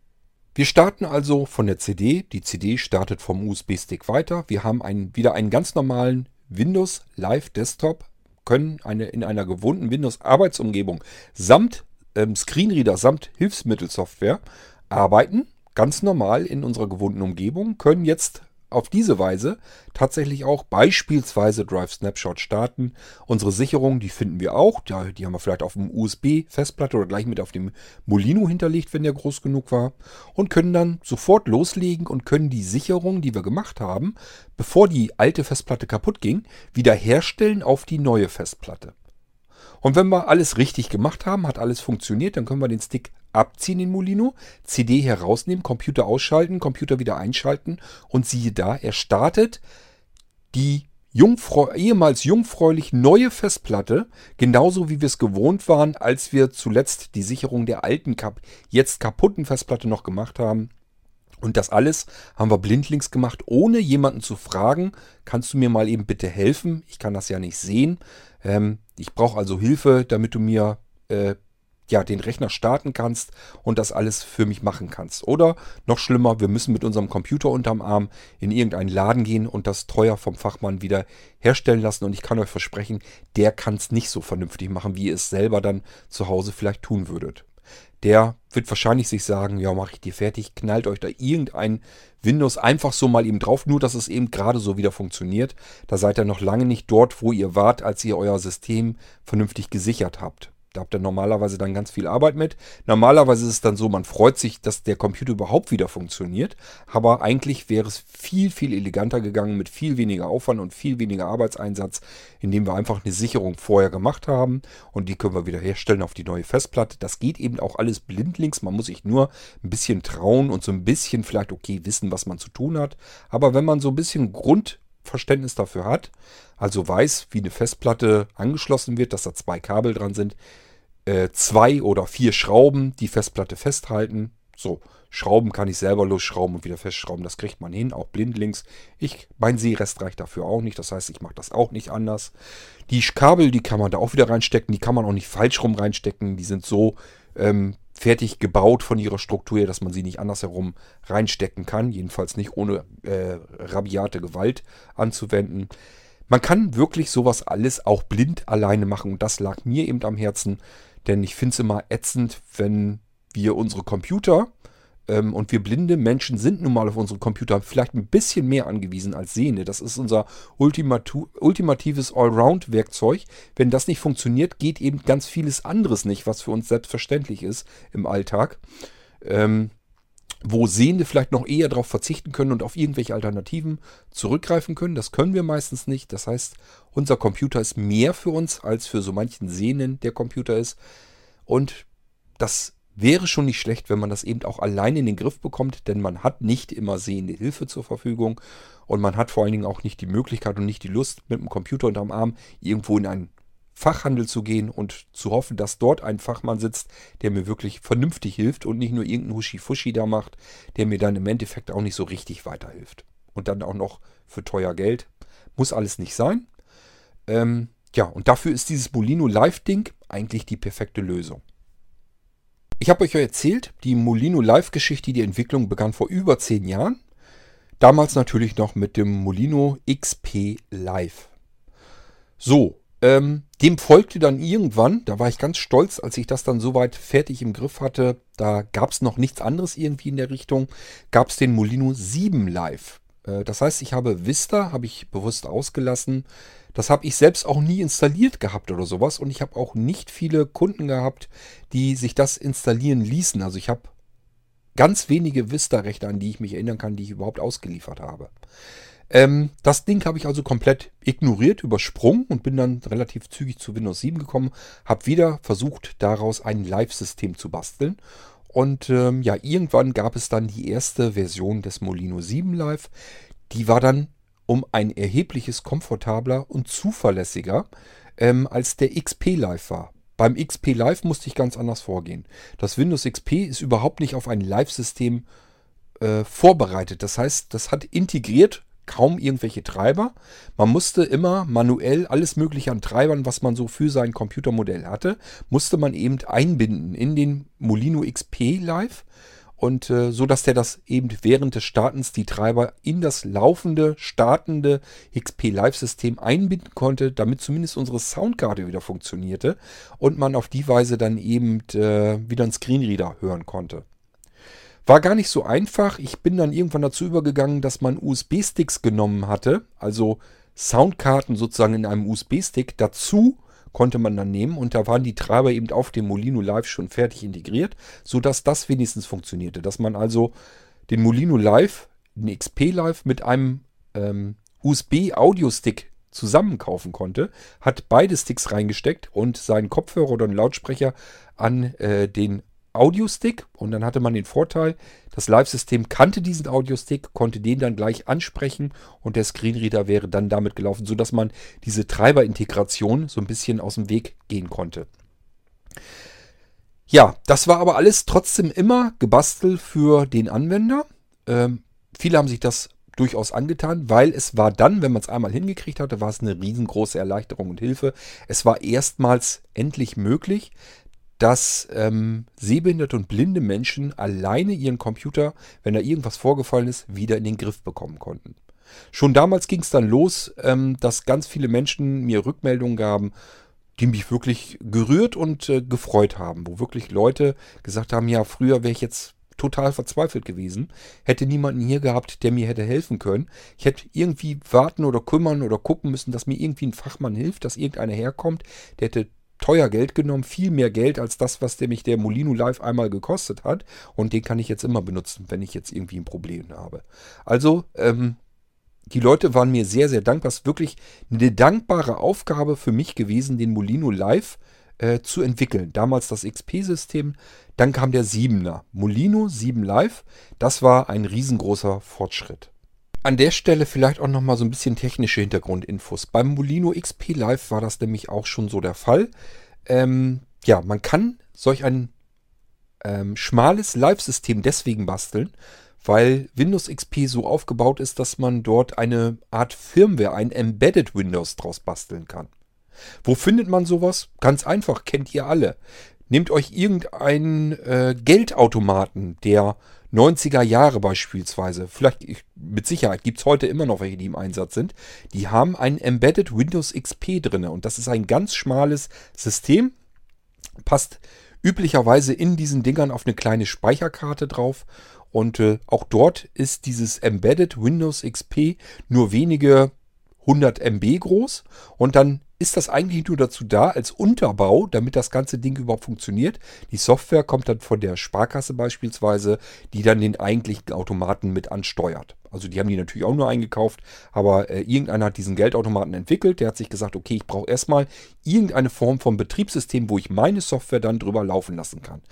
Speaker 1: Wir starten also von der CD. Die CD startet vom USB-Stick weiter. Wir haben einen, wieder einen ganz normalen Windows Live Desktop können eine, in einer gewohnten Windows-Arbeitsumgebung samt ähm, Screenreader, samt Hilfsmittelsoftware arbeiten, ganz normal in unserer gewohnten Umgebung, können jetzt auf diese Weise tatsächlich auch beispielsweise Drive Snapshot starten. Unsere Sicherung, die finden wir auch. Die, haben wir vielleicht auf dem USB-Festplatte oder gleich mit auf dem Molino hinterlegt, wenn der groß genug war. Und können dann sofort loslegen und können die Sicherung, die wir gemacht haben, bevor die alte Festplatte kaputt ging, wiederherstellen auf die neue Festplatte. Und wenn wir alles richtig gemacht haben, hat alles funktioniert, dann können wir den Stick abziehen in Molino, CD herausnehmen, Computer ausschalten, Computer wieder einschalten und siehe da, er startet die Jungfrau, ehemals jungfräulich neue Festplatte, genauso wie wir es gewohnt waren, als wir zuletzt die Sicherung der alten, jetzt kaputten Festplatte noch gemacht haben. Und das alles haben wir blindlings gemacht, ohne jemanden zu fragen, kannst du mir mal eben bitte helfen? Ich kann das ja nicht sehen. Ähm, ich brauche also Hilfe, damit du mir äh, ja, den Rechner starten kannst und das alles für mich machen kannst. Oder noch schlimmer, wir müssen mit unserem Computer unterm Arm in irgendeinen Laden gehen und das teuer vom Fachmann wieder herstellen lassen. Und ich kann euch versprechen, der kann es nicht so vernünftig machen, wie ihr es selber dann zu Hause vielleicht tun würdet. Der wird wahrscheinlich sich sagen, ja, mache ich dir fertig, knallt euch da irgendein Windows einfach so mal eben drauf, nur dass es eben gerade so wieder funktioniert. Da seid ihr noch lange nicht dort, wo ihr wart, als ihr euer System vernünftig gesichert habt. Da habt ihr normalerweise dann ganz viel Arbeit mit. Normalerweise ist es dann so, man freut sich, dass der Computer überhaupt wieder funktioniert. Aber eigentlich wäre es viel, viel eleganter gegangen mit viel weniger Aufwand und viel weniger Arbeitseinsatz, indem wir einfach eine Sicherung vorher gemacht haben. Und die können wir wieder herstellen auf die neue Festplatte. Das geht eben auch alles blindlings. Man muss sich nur ein bisschen trauen und so ein bisschen vielleicht, okay, wissen, was man zu tun hat. Aber wenn man so ein bisschen Grundverständnis dafür hat, also weiß, wie eine Festplatte angeschlossen wird, dass da zwei Kabel dran sind, äh, zwei oder vier Schrauben die Festplatte festhalten. So, Schrauben kann ich selber losschrauben und wieder festschrauben. Das kriegt man hin, auch blindlings. Ich, mein Seerest reicht dafür auch nicht. Das heißt, ich mache das auch nicht anders. Die Kabel, die kann man da auch wieder reinstecken. Die kann man auch nicht falsch rum reinstecken. Die sind so ähm, fertig gebaut von ihrer Struktur her, dass man sie nicht andersherum reinstecken kann. Jedenfalls nicht ohne äh, rabiate Gewalt anzuwenden. Man kann wirklich sowas alles auch blind alleine machen. Und das lag mir eben am Herzen denn ich finde es immer ätzend, wenn wir unsere Computer ähm, und wir blinde Menschen sind nun mal auf unsere Computer vielleicht ein bisschen mehr angewiesen als Sehende. Das ist unser ultimatives Allround-Werkzeug. Wenn das nicht funktioniert, geht eben ganz vieles anderes nicht, was für uns selbstverständlich ist im Alltag. ähm, wo Sehende vielleicht noch eher darauf verzichten können und auf irgendwelche Alternativen zurückgreifen können. Das können wir meistens nicht. Das heißt, unser Computer ist mehr für uns, als für so manchen Sehenden der Computer ist. Und das wäre schon nicht schlecht, wenn man das eben auch allein in den Griff bekommt, denn man hat nicht immer sehende Hilfe zur Verfügung und man hat vor allen Dingen auch nicht die Möglichkeit und nicht die Lust, mit dem Computer unterm Arm irgendwo in einen Fachhandel zu gehen und zu hoffen, dass dort ein Fachmann sitzt, der mir wirklich vernünftig hilft und nicht nur irgendeinen Huschi-Fuschi da macht, der mir dann im Endeffekt auch nicht so richtig weiterhilft. Und dann auch noch für teuer Geld. Muss alles nicht sein. Ähm, ja, und dafür ist dieses Molino Live-Ding eigentlich die perfekte Lösung. Ich habe euch ja erzählt, die Molino Live-Geschichte, die Entwicklung begann vor über zehn Jahren. Damals natürlich noch mit dem Molino XP Live. So, ähm, dem folgte dann irgendwann, da war ich ganz stolz, als ich das dann soweit fertig im Griff hatte, da gab es noch nichts anderes irgendwie in der Richtung, gab es den Molino 7 Live. Äh, das heißt, ich habe Vista, habe ich bewusst ausgelassen. Das habe ich selbst auch nie installiert gehabt oder sowas. Und ich habe auch nicht viele Kunden gehabt, die sich das installieren ließen. Also ich habe ganz wenige Vista-Rechte, an die ich mich erinnern kann, die ich überhaupt ausgeliefert habe. Ähm, das Ding habe ich also komplett ignoriert, übersprungen und bin dann relativ zügig zu Windows 7 gekommen. Habe wieder versucht, daraus ein Live-System zu basteln. Und ähm, ja, irgendwann gab es dann die erste Version des Molino 7 Live. Die war dann um ein erhebliches komfortabler und zuverlässiger ähm, als der XP Live war. Beim XP Live musste ich ganz anders vorgehen. Das Windows XP ist überhaupt nicht auf ein Live-System äh, vorbereitet. Das heißt, das hat integriert kaum irgendwelche Treiber. Man musste immer manuell alles Mögliche an Treibern, was man so für sein Computermodell hatte, musste man eben einbinden in den Molino XP Live und äh, so dass der das eben während des Startens die Treiber in das laufende, startende XP Live System einbinden konnte, damit zumindest unsere Soundkarte wieder funktionierte und man auf die Weise dann eben äh, wieder einen Screenreader hören konnte. War gar nicht so einfach. Ich bin dann irgendwann dazu übergegangen, dass man USB-Sticks genommen hatte, also Soundkarten sozusagen in einem USB-Stick. Dazu konnte man dann nehmen und da waren die Treiber eben auf dem Molino Live schon fertig integriert, sodass das wenigstens funktionierte. Dass man also den Molino Live, den XP Live mit einem ähm, USB-Audio-Stick zusammen kaufen konnte, hat beide Sticks reingesteckt und seinen Kopfhörer oder einen Lautsprecher an äh, den Audiostick und dann hatte man den Vorteil, das Live-System kannte diesen Audiostick, konnte den dann gleich ansprechen und der Screenreader wäre dann damit gelaufen, sodass man diese Treiberintegration so ein bisschen aus dem Weg gehen konnte. Ja, das war aber alles trotzdem immer gebastelt für den Anwender. Ähm, viele haben sich das durchaus angetan, weil es war dann, wenn man es einmal hingekriegt hatte, war es eine riesengroße Erleichterung und Hilfe. Es war erstmals endlich möglich, dass ähm, sehbehinderte und blinde Menschen alleine ihren Computer, wenn da irgendwas vorgefallen ist, wieder in den Griff bekommen konnten. Schon damals ging es dann los, ähm, dass ganz viele Menschen mir Rückmeldungen gaben, die mich wirklich gerührt und äh, gefreut haben, wo wirklich Leute gesagt haben, ja, früher wäre ich jetzt total verzweifelt gewesen, hätte niemanden hier gehabt, der mir hätte helfen können. Ich hätte irgendwie warten oder kümmern oder gucken müssen, dass mir irgendwie ein Fachmann hilft, dass irgendeiner herkommt, der hätte teuer Geld genommen, viel mehr Geld als das, was der mich der Molino Live einmal gekostet hat. Und den kann ich jetzt immer benutzen, wenn ich jetzt irgendwie ein Problem habe. Also, ähm, die Leute waren mir sehr, sehr dankbar. Es ist wirklich eine dankbare Aufgabe für mich gewesen, den Molino Live äh, zu entwickeln. Damals das XP-System, dann kam der 7er. Molino 7 Live, das war ein riesengroßer Fortschritt. An der Stelle vielleicht auch nochmal so ein bisschen technische Hintergrundinfos. Beim Molino XP Live war das nämlich auch schon so der Fall. Ähm, ja, man kann solch ein ähm, schmales Live-System deswegen basteln, weil Windows XP so aufgebaut ist, dass man dort eine Art Firmware, ein Embedded Windows draus basteln kann. Wo findet man sowas? Ganz einfach, kennt ihr alle. Nehmt euch irgendeinen äh, Geldautomaten, der 90er Jahre beispielsweise, vielleicht mit Sicherheit gibt es heute immer noch welche, die im Einsatz sind, die haben ein Embedded Windows XP drin und das ist ein ganz schmales System, passt üblicherweise in diesen Dingern auf eine kleine Speicherkarte drauf. Und äh, auch dort ist dieses Embedded Windows XP nur wenige 100 MB groß. Und dann ist das eigentlich nur dazu da, als Unterbau, damit das ganze Ding überhaupt funktioniert. Die Software kommt dann von der Sparkasse beispielsweise, die dann den eigentlichen Automaten mit ansteuert. Also die haben die natürlich auch nur eingekauft, aber äh, irgendeiner hat diesen Geldautomaten entwickelt. Der hat sich gesagt, okay, ich brauche erstmal irgendeine Form von Betriebssystem, wo ich meine Software dann drüber laufen lassen kann.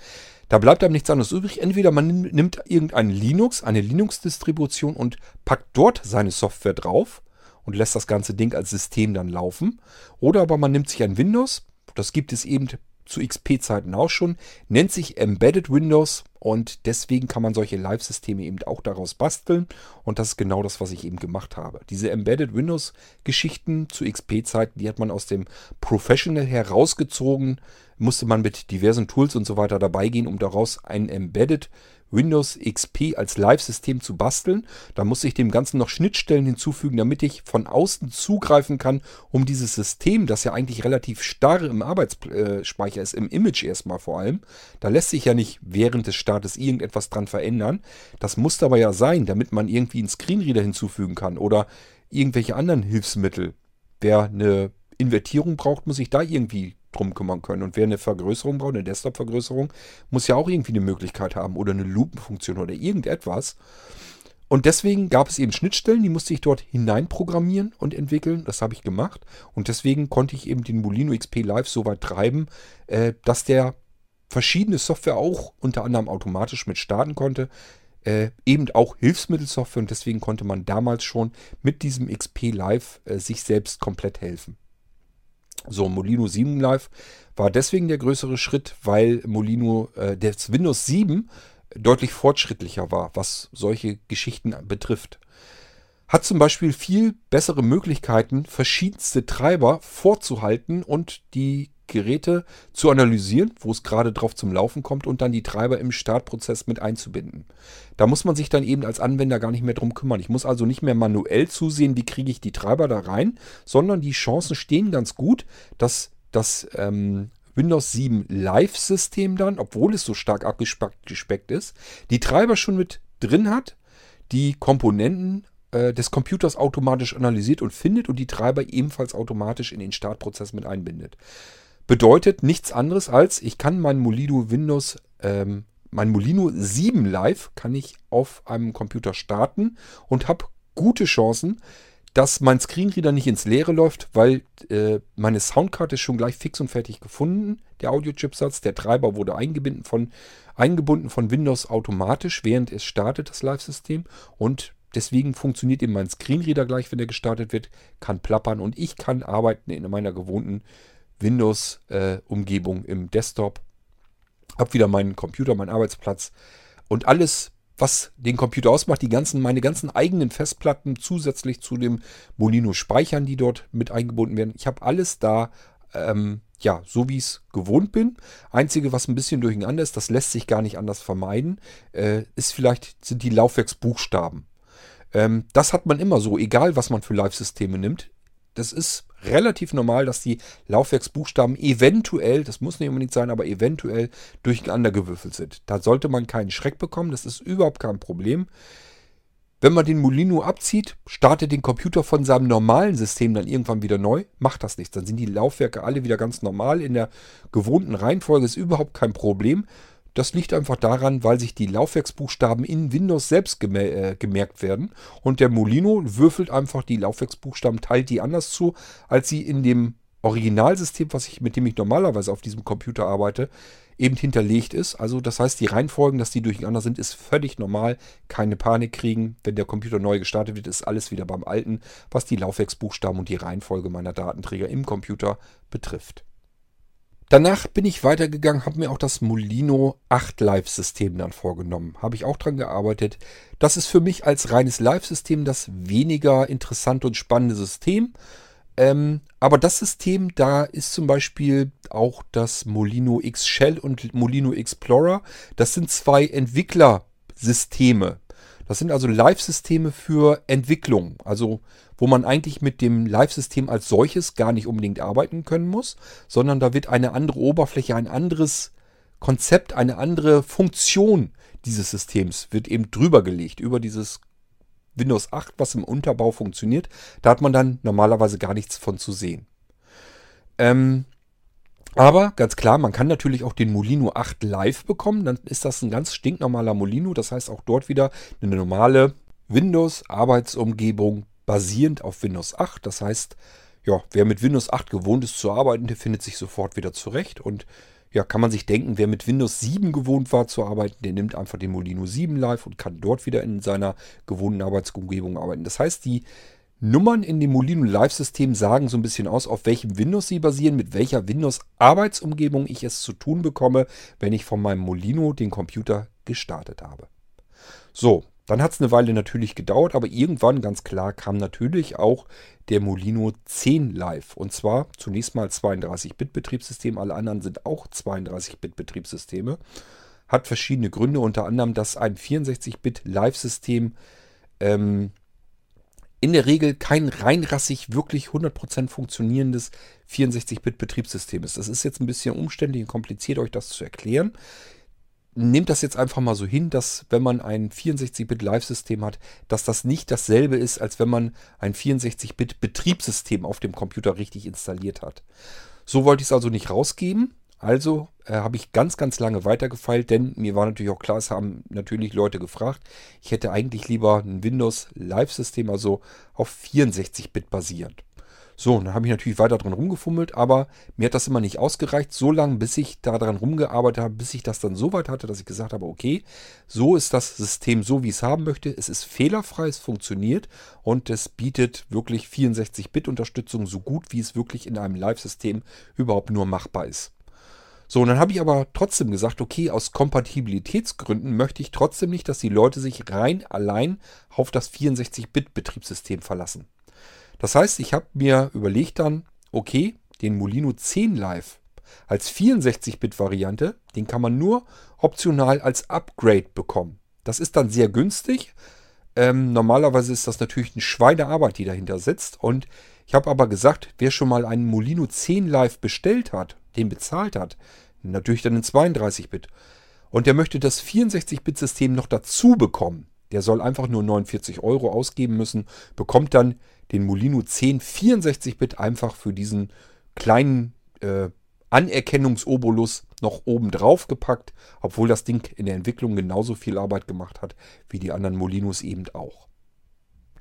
Speaker 1: Da bleibt einem nichts anderes übrig. Entweder man nimmt irgendein Linux, eine Linux-Distribution und packt dort seine Software drauf und lässt das ganze Ding als System dann laufen. Oder aber man nimmt sich ein Windows, das gibt es eben zu XP-Zeiten auch schon, nennt sich Embedded Windows und deswegen kann man solche Live-Systeme eben auch daraus basteln und das ist genau das, was ich eben gemacht habe. Diese Embedded Windows-Geschichten zu XP-Zeiten, die hat man aus dem Professional herausgezogen, musste man mit diversen Tools und so weiter dabei gehen, um daraus ein Embedded Windows XP als Live-System zu basteln. Da muss ich dem Ganzen noch Schnittstellen hinzufügen, damit ich von außen zugreifen kann, um dieses System, das ja eigentlich relativ starr im Arbeitsspeicher ist, im Image erstmal vor allem. Da lässt sich ja nicht während des Startes irgendetwas dran verändern. Das muss aber ja sein, damit man irgendwie einen Screenreader hinzufügen kann oder irgendwelche anderen Hilfsmittel. Wer eine Invertierung braucht, muss sich da irgendwie drum kümmern können. Und wer eine Vergrößerung braucht, eine Desktop-Vergrößerung, muss ja auch irgendwie eine Möglichkeit haben oder eine Lupenfunktion oder irgendetwas. Und deswegen gab es eben Schnittstellen, die musste ich dort hineinprogrammieren und entwickeln. Das habe ich gemacht. Und deswegen konnte ich eben den Molino XP Live so weit treiben, äh, dass der verschiedene Software auch unter anderem automatisch mit starten konnte. Äh, eben auch Hilfsmittelsoftware und deswegen konnte man damals schon mit diesem XP Live äh, sich selbst komplett helfen. So, Molino 7 Live war deswegen der größere Schritt, weil Molino, äh, das Windows 7 deutlich fortschrittlicher war, was solche Geschichten betrifft. Hat zum Beispiel viel bessere Möglichkeiten, verschiedenste Treiber vorzuhalten und die Geräte zu analysieren, wo es gerade drauf zum Laufen kommt und dann die Treiber im Startprozess mit einzubinden. Da muss man sich dann eben als Anwender gar nicht mehr drum kümmern. Ich muss also nicht mehr manuell zusehen, wie kriege ich die Treiber da rein, sondern die Chancen stehen ganz gut, dass das ähm, Windows 7 Live-System dann, obwohl es so stark abgespeckt ist, die Treiber schon mit drin hat, die Komponenten äh, des Computers automatisch analysiert und findet und die Treiber ebenfalls automatisch in den Startprozess mit einbindet. Bedeutet nichts anderes als, ich kann mein Molino Windows, ähm, mein Molino 7 Live kann ich auf einem Computer starten und habe gute Chancen, dass mein Screenreader nicht ins Leere läuft, weil äh, meine Soundkarte ist schon gleich fix und fertig gefunden, der Audio-Chipsatz. Der Treiber wurde eingebunden von, eingebunden von Windows automatisch, während es startet, das Live-System. Und deswegen funktioniert eben mein Screenreader gleich, wenn er gestartet wird, kann plappern und ich kann arbeiten in meiner gewohnten Windows-Umgebung äh, im Desktop. Hab wieder meinen Computer, meinen Arbeitsplatz und alles, was den Computer ausmacht, die ganzen, meine ganzen eigenen Festplatten zusätzlich zu dem Molino-Speichern, die dort mit eingebunden werden. Ich habe alles da, ähm, ja, so wie ich es gewohnt bin. Einzige, was ein bisschen durcheinander ist, das lässt sich gar nicht anders vermeiden, äh, ist vielleicht, sind die Laufwerksbuchstaben. Ähm, das hat man immer so, egal was man für Live-Systeme nimmt. Das ist relativ normal, dass die Laufwerksbuchstaben eventuell, das muss nicht unbedingt sein, aber eventuell durcheinander gewürfelt sind. Da sollte man keinen Schreck bekommen, das ist überhaupt kein Problem. Wenn man den Molino abzieht, startet den Computer von seinem normalen System dann irgendwann wieder neu, macht das nichts. Dann sind die Laufwerke alle wieder ganz normal in der gewohnten Reihenfolge, ist überhaupt kein Problem. Das liegt einfach daran, weil sich die Laufwerksbuchstaben in Windows selbst äh, gemerkt werden. Und der Molino würfelt einfach die Laufwerksbuchstaben, teilt die anders zu, als sie in dem Originalsystem, was ich, mit dem ich normalerweise auf diesem Computer arbeite, eben hinterlegt ist. Also das heißt, die Reihenfolgen, dass die durcheinander sind, ist völlig normal. Keine Panik kriegen. Wenn der Computer neu gestartet wird, ist alles wieder beim Alten, was die Laufwerksbuchstaben und die Reihenfolge meiner Datenträger im Computer betrifft. Danach bin ich weitergegangen, habe mir auch das Molino 8 Live-System dann vorgenommen. Habe ich auch dran gearbeitet. Das ist für mich als reines Live-System das weniger interessante und spannende System. Ähm, aber das System, da ist zum Beispiel auch das Molino X Shell und Molino Explorer. Das sind zwei Entwicklersysteme. Das sind also Live-Systeme für Entwicklung. Also wo man eigentlich mit dem Live-System als solches gar nicht unbedingt arbeiten können muss, sondern da wird eine andere Oberfläche, ein anderes Konzept, eine andere Funktion dieses Systems wird eben drüber gelegt, über dieses Windows 8, was im Unterbau funktioniert. Da hat man dann normalerweise gar nichts von zu sehen. Ähm, aber ganz klar, man kann natürlich auch den Molino 8 live bekommen. Dann ist das ein ganz stinknormaler Molino. Das heißt auch dort wieder eine normale Windows-Arbeitsumgebung basierend auf Windows 8. Das heißt, ja, wer mit Windows 8 gewohnt ist zu arbeiten, der findet sich sofort wieder zurecht. Und ja, kann man sich denken, wer mit Windows 7 gewohnt war zu arbeiten, der nimmt einfach den Molino 7 live und kann dort wieder in seiner gewohnten Arbeitsumgebung arbeiten. Das heißt, die Nummern in dem Molino Live-System sagen so ein bisschen aus, auf welchem Windows sie basieren, mit welcher Windows-Arbeitsumgebung ich es zu tun bekomme, wenn ich von meinem Molino den Computer gestartet habe. So, dann hat es eine Weile natürlich gedauert, aber irgendwann ganz klar kam natürlich auch der Molino 10 live. Und zwar zunächst mal 32-Bit-Betriebssystem, alle anderen sind auch 32-Bit-Betriebssysteme. Hat verschiedene Gründe, unter anderem, dass ein 64-Bit-Live-System ähm, in der Regel kein reinrassig wirklich 100% funktionierendes 64-Bit-Betriebssystem ist. Das ist jetzt ein bisschen umständlich und kompliziert, euch das zu erklären. Nehmt das jetzt einfach mal so hin, dass wenn man ein 64-Bit-Live-System hat, dass das nicht dasselbe ist, als wenn man ein 64-Bit-Betriebssystem auf dem Computer richtig installiert hat. So wollte ich es also nicht rausgeben. Also äh, habe ich ganz, ganz lange weitergefeilt, denn mir war natürlich auch klar, es haben natürlich Leute gefragt, ich hätte eigentlich lieber ein Windows Live-System, also auf 64-Bit basierend. So, dann habe ich natürlich weiter dran rumgefummelt, aber mir hat das immer nicht ausgereicht, so lange, bis ich daran rumgearbeitet habe, bis ich das dann so weit hatte, dass ich gesagt habe, okay, so ist das System so, wie ich es haben möchte. Es ist fehlerfrei, es funktioniert und es bietet wirklich 64-Bit-Unterstützung so gut, wie es wirklich in einem Live-System überhaupt nur machbar ist. So, und dann habe ich aber trotzdem gesagt, okay, aus Kompatibilitätsgründen möchte ich trotzdem nicht, dass die Leute sich rein allein auf das 64-Bit-Betriebssystem verlassen. Das heißt, ich habe mir überlegt dann, okay, den Molino 10 Live als 64-Bit-Variante, den kann man nur optional als Upgrade bekommen. Das ist dann sehr günstig. Ähm, normalerweise ist das natürlich eine Schweinearbeit, die dahinter sitzt. Und ich habe aber gesagt, wer schon mal einen Molino 10 Live bestellt hat, den bezahlt hat, natürlich dann in 32-Bit, und der möchte das 64-Bit-System noch dazu bekommen, der soll einfach nur 49 Euro ausgeben müssen, bekommt dann den Molino 10 64-Bit einfach für diesen kleinen äh, Anerkennungsobolus noch oben drauf gepackt, obwohl das Ding in der Entwicklung genauso viel Arbeit gemacht hat wie die anderen Molinos eben auch.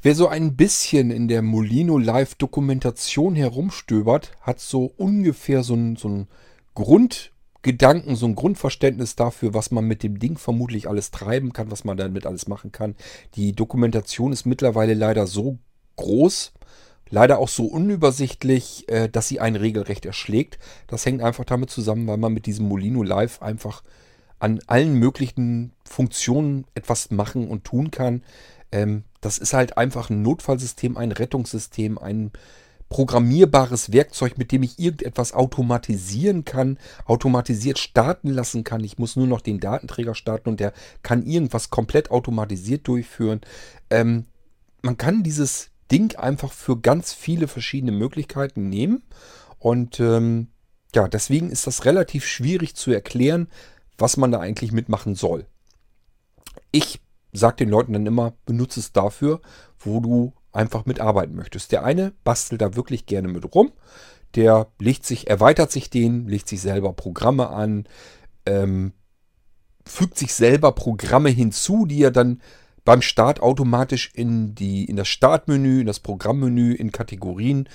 Speaker 1: Wer so ein bisschen in der Molino Live Dokumentation herumstöbert, hat so ungefähr so ein, so ein Grundgedanken, so ein Grundverständnis dafür, was man mit dem Ding vermutlich alles treiben kann, was man damit alles machen kann. Die Dokumentation ist mittlerweile leider so groß, leider auch so unübersichtlich, äh, dass sie einen regelrecht erschlägt. Das hängt einfach damit zusammen, weil man mit diesem Molino Live einfach an allen möglichen Funktionen etwas machen und tun kann. Ähm, das ist halt einfach ein Notfallsystem, ein Rettungssystem, ein programmierbares Werkzeug, mit dem ich irgendetwas automatisieren kann, automatisiert starten lassen kann. Ich muss nur noch den Datenträger starten und der kann irgendwas komplett automatisiert durchführen. Ähm, man kann dieses Ding einfach für ganz viele verschiedene Möglichkeiten nehmen. Und ähm, ja, deswegen ist das relativ schwierig zu erklären, was man da eigentlich mitmachen soll. Ich sage den Leuten dann immer, benutze es dafür, wo du einfach mitarbeiten möchtest. Der eine bastelt da wirklich gerne mit rum. Der legt sich, erweitert sich den, legt sich selber Programme an, ähm, fügt sich selber Programme hinzu, die er dann beim Start automatisch in, die, in das Startmenü, in das Programmmenü, in Kategorien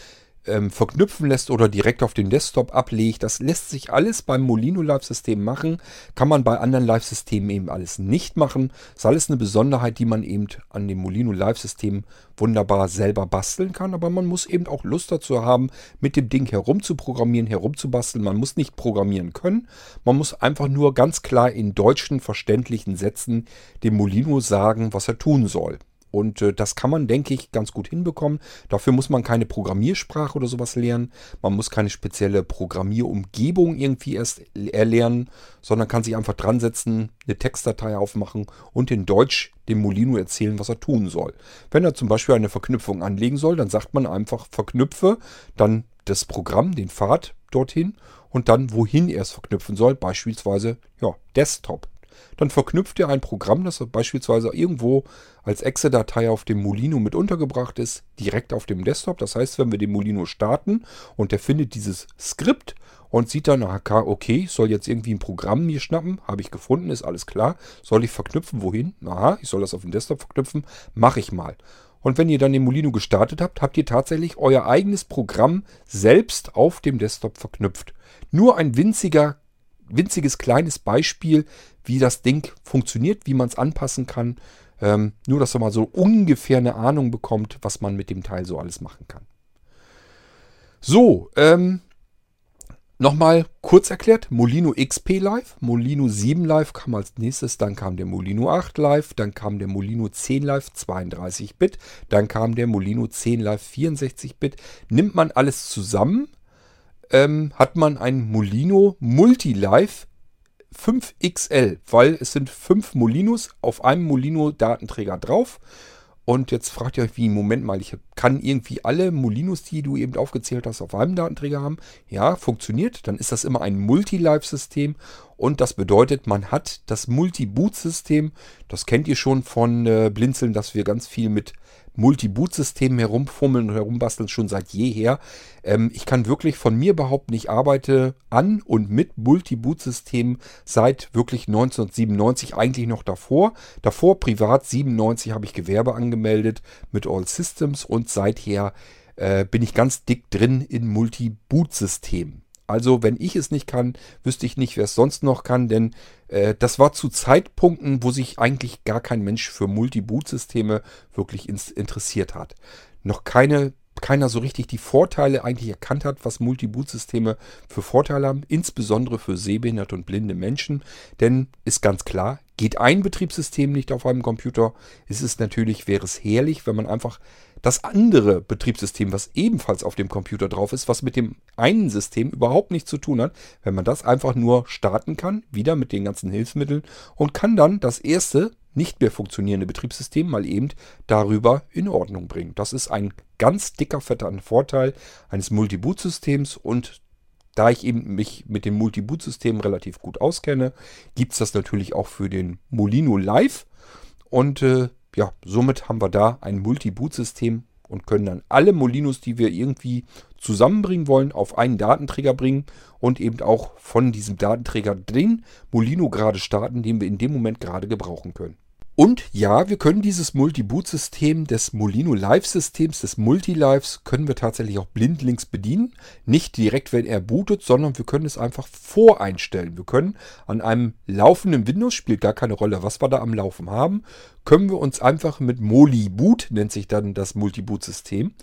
Speaker 1: ähm, verknüpfen lässt oder direkt auf den Desktop ablegt. Das lässt sich alles beim Molino Live-System machen. Kann man bei anderen Live-Systemen eben alles nicht machen. Das ist alles eine Besonderheit, die man eben an dem Molino Live-System wunderbar selber basteln kann. Aber man muss eben auch Lust dazu haben, mit dem Ding herumzuprogrammieren, herumzubasteln. Man muss nicht programmieren können. Man muss einfach nur ganz klar in deutschen, verständlichen Sätzen dem Molino sagen, was er tun soll. Und äh, das kann man, denke ich, ganz gut hinbekommen. Dafür muss man keine Programmiersprache oder sowas lernen. Man muss keine spezielle Programmierumgebung irgendwie erst erlernen, sondern kann sich einfach dran setzen, eine Textdatei aufmachen und in Deutsch dem Molino erzählen, was er tun soll. Wenn er zum Beispiel eine Verknüpfung anlegen soll, dann sagt man einfach verknüpfe, dann das Programm, den Pfad dorthin und dann wohin er es verknüpfen soll, beispielsweise ja, Desktop. Dann verknüpft ihr ein Programm, das beispielsweise irgendwo als Exe-Datei auf dem Molino mit untergebracht ist, direkt auf dem Desktop. Das heißt, wenn wir den Molino starten und der findet dieses Skript und sieht dann, okay, ich soll jetzt irgendwie ein Programm mir schnappen, habe ich gefunden, ist alles klar. Soll ich verknüpfen, wohin? Aha, ich soll das auf dem Desktop verknüpfen, mache ich mal. Und wenn ihr dann den Molino gestartet habt, habt ihr tatsächlich euer eigenes Programm selbst auf dem Desktop verknüpft. Nur ein winziger, winziges kleines Beispiel, wie das Ding funktioniert, wie man es anpassen kann. Ähm, nur, dass ihr mal so ungefähr eine Ahnung bekommt, was man mit dem Teil so alles machen kann. So, ähm, Nochmal kurz erklärt, Molino XP Live, Molino 7 Live kam als nächstes, dann kam der Molino 8 Live, dann kam der Molino 10 Live 32-Bit, dann kam der Molino 10 Live 64-Bit. Nimmt man alles zusammen, ähm, hat man ein Molino Multi-Live 5XL, weil es sind fünf Molinos auf einem Molino-Datenträger drauf. Und jetzt fragt ihr euch, wie, Moment mal, ich kann irgendwie alle Molinos, die du eben aufgezählt hast, auf einem Datenträger haben. Ja, funktioniert. Dann ist das immer ein Multi-Live-System. Und das bedeutet, man hat das Multi-Boot-System. Das kennt ihr schon von äh, Blinzeln, dass wir ganz viel mit Multi-Boot-Systemen herumfummeln und herumbasteln schon seit jeher. Ähm, ich kann wirklich von mir behaupten, ich arbeite an und mit Multi-Boot-Systemen seit wirklich 1997, eigentlich noch davor. Davor privat 97 habe ich Gewerbe angemeldet mit All Systems und seither äh, bin ich ganz dick drin in Multi-Boot-Systemen. Also wenn ich es nicht kann, wüsste ich nicht, wer es sonst noch kann, denn äh, das war zu Zeitpunkten, wo sich eigentlich gar kein Mensch für Multi-Boot-Systeme wirklich interessiert hat. Noch keine, keiner so richtig die Vorteile eigentlich erkannt hat, was Multi-Boot-Systeme für Vorteile haben, insbesondere für sehbehinderte und blinde Menschen. Denn ist ganz klar, geht ein Betriebssystem nicht auf einem Computer, ist es natürlich, wäre es herrlich, wenn man einfach das andere Betriebssystem, was ebenfalls auf dem Computer drauf ist, was mit dem einen System überhaupt nichts zu tun hat, wenn man das einfach nur starten kann, wieder mit den ganzen Hilfsmitteln und kann dann das erste nicht mehr funktionierende Betriebssystem mal eben darüber in Ordnung bringen. Das ist ein ganz dicker, fetter Vorteil eines Multi-Boot-Systems und da ich eben mich mit dem Multi-Boot-System relativ gut auskenne, gibt es das natürlich auch für den Molino Live. Und äh, ja, somit haben wir da ein Multi-Boot-System und können dann alle Molinos, die wir irgendwie zusammenbringen wollen, auf einen Datenträger bringen und eben auch von diesem Datenträger den Molino gerade starten, den wir in dem Moment gerade gebrauchen können. Und ja, wir können dieses Multi-Boot-System des Molino Live-Systems, des Multi-Lives, können wir tatsächlich auch blindlings bedienen. Nicht direkt, wenn er bootet, sondern wir können es einfach voreinstellen. Wir können an einem laufenden Windows, spielt gar keine Rolle, was wir da am Laufen haben, können wir uns einfach mit Moli Boot, nennt sich dann das Multi-Boot-System,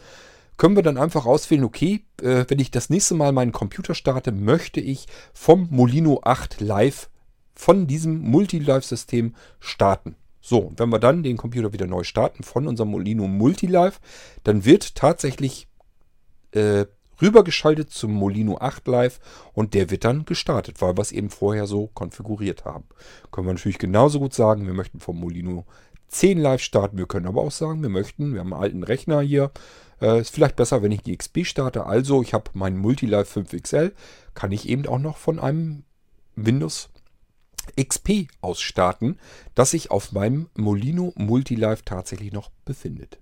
Speaker 1: können wir dann einfach auswählen, okay, äh, wenn ich das nächste Mal meinen Computer starte, möchte ich vom Molino 8 Live von diesem Multi-Live-System starten. So, wenn wir dann den Computer wieder neu starten von unserem Molino Multilive, dann wird tatsächlich äh, rübergeschaltet zum Molino 8 Live und der wird dann gestartet, weil wir es eben vorher so konfiguriert haben. Können wir natürlich genauso gut sagen, wir möchten vom Molino 10 Live starten. Wir können aber auch sagen, wir möchten, wir haben einen alten Rechner hier, äh, ist vielleicht besser, wenn ich die XP starte. Also ich habe meinen Multilive 5XL, kann ich eben auch noch von einem Windows XP ausstarten, das sich auf meinem Molino Multilive tatsächlich noch befindet.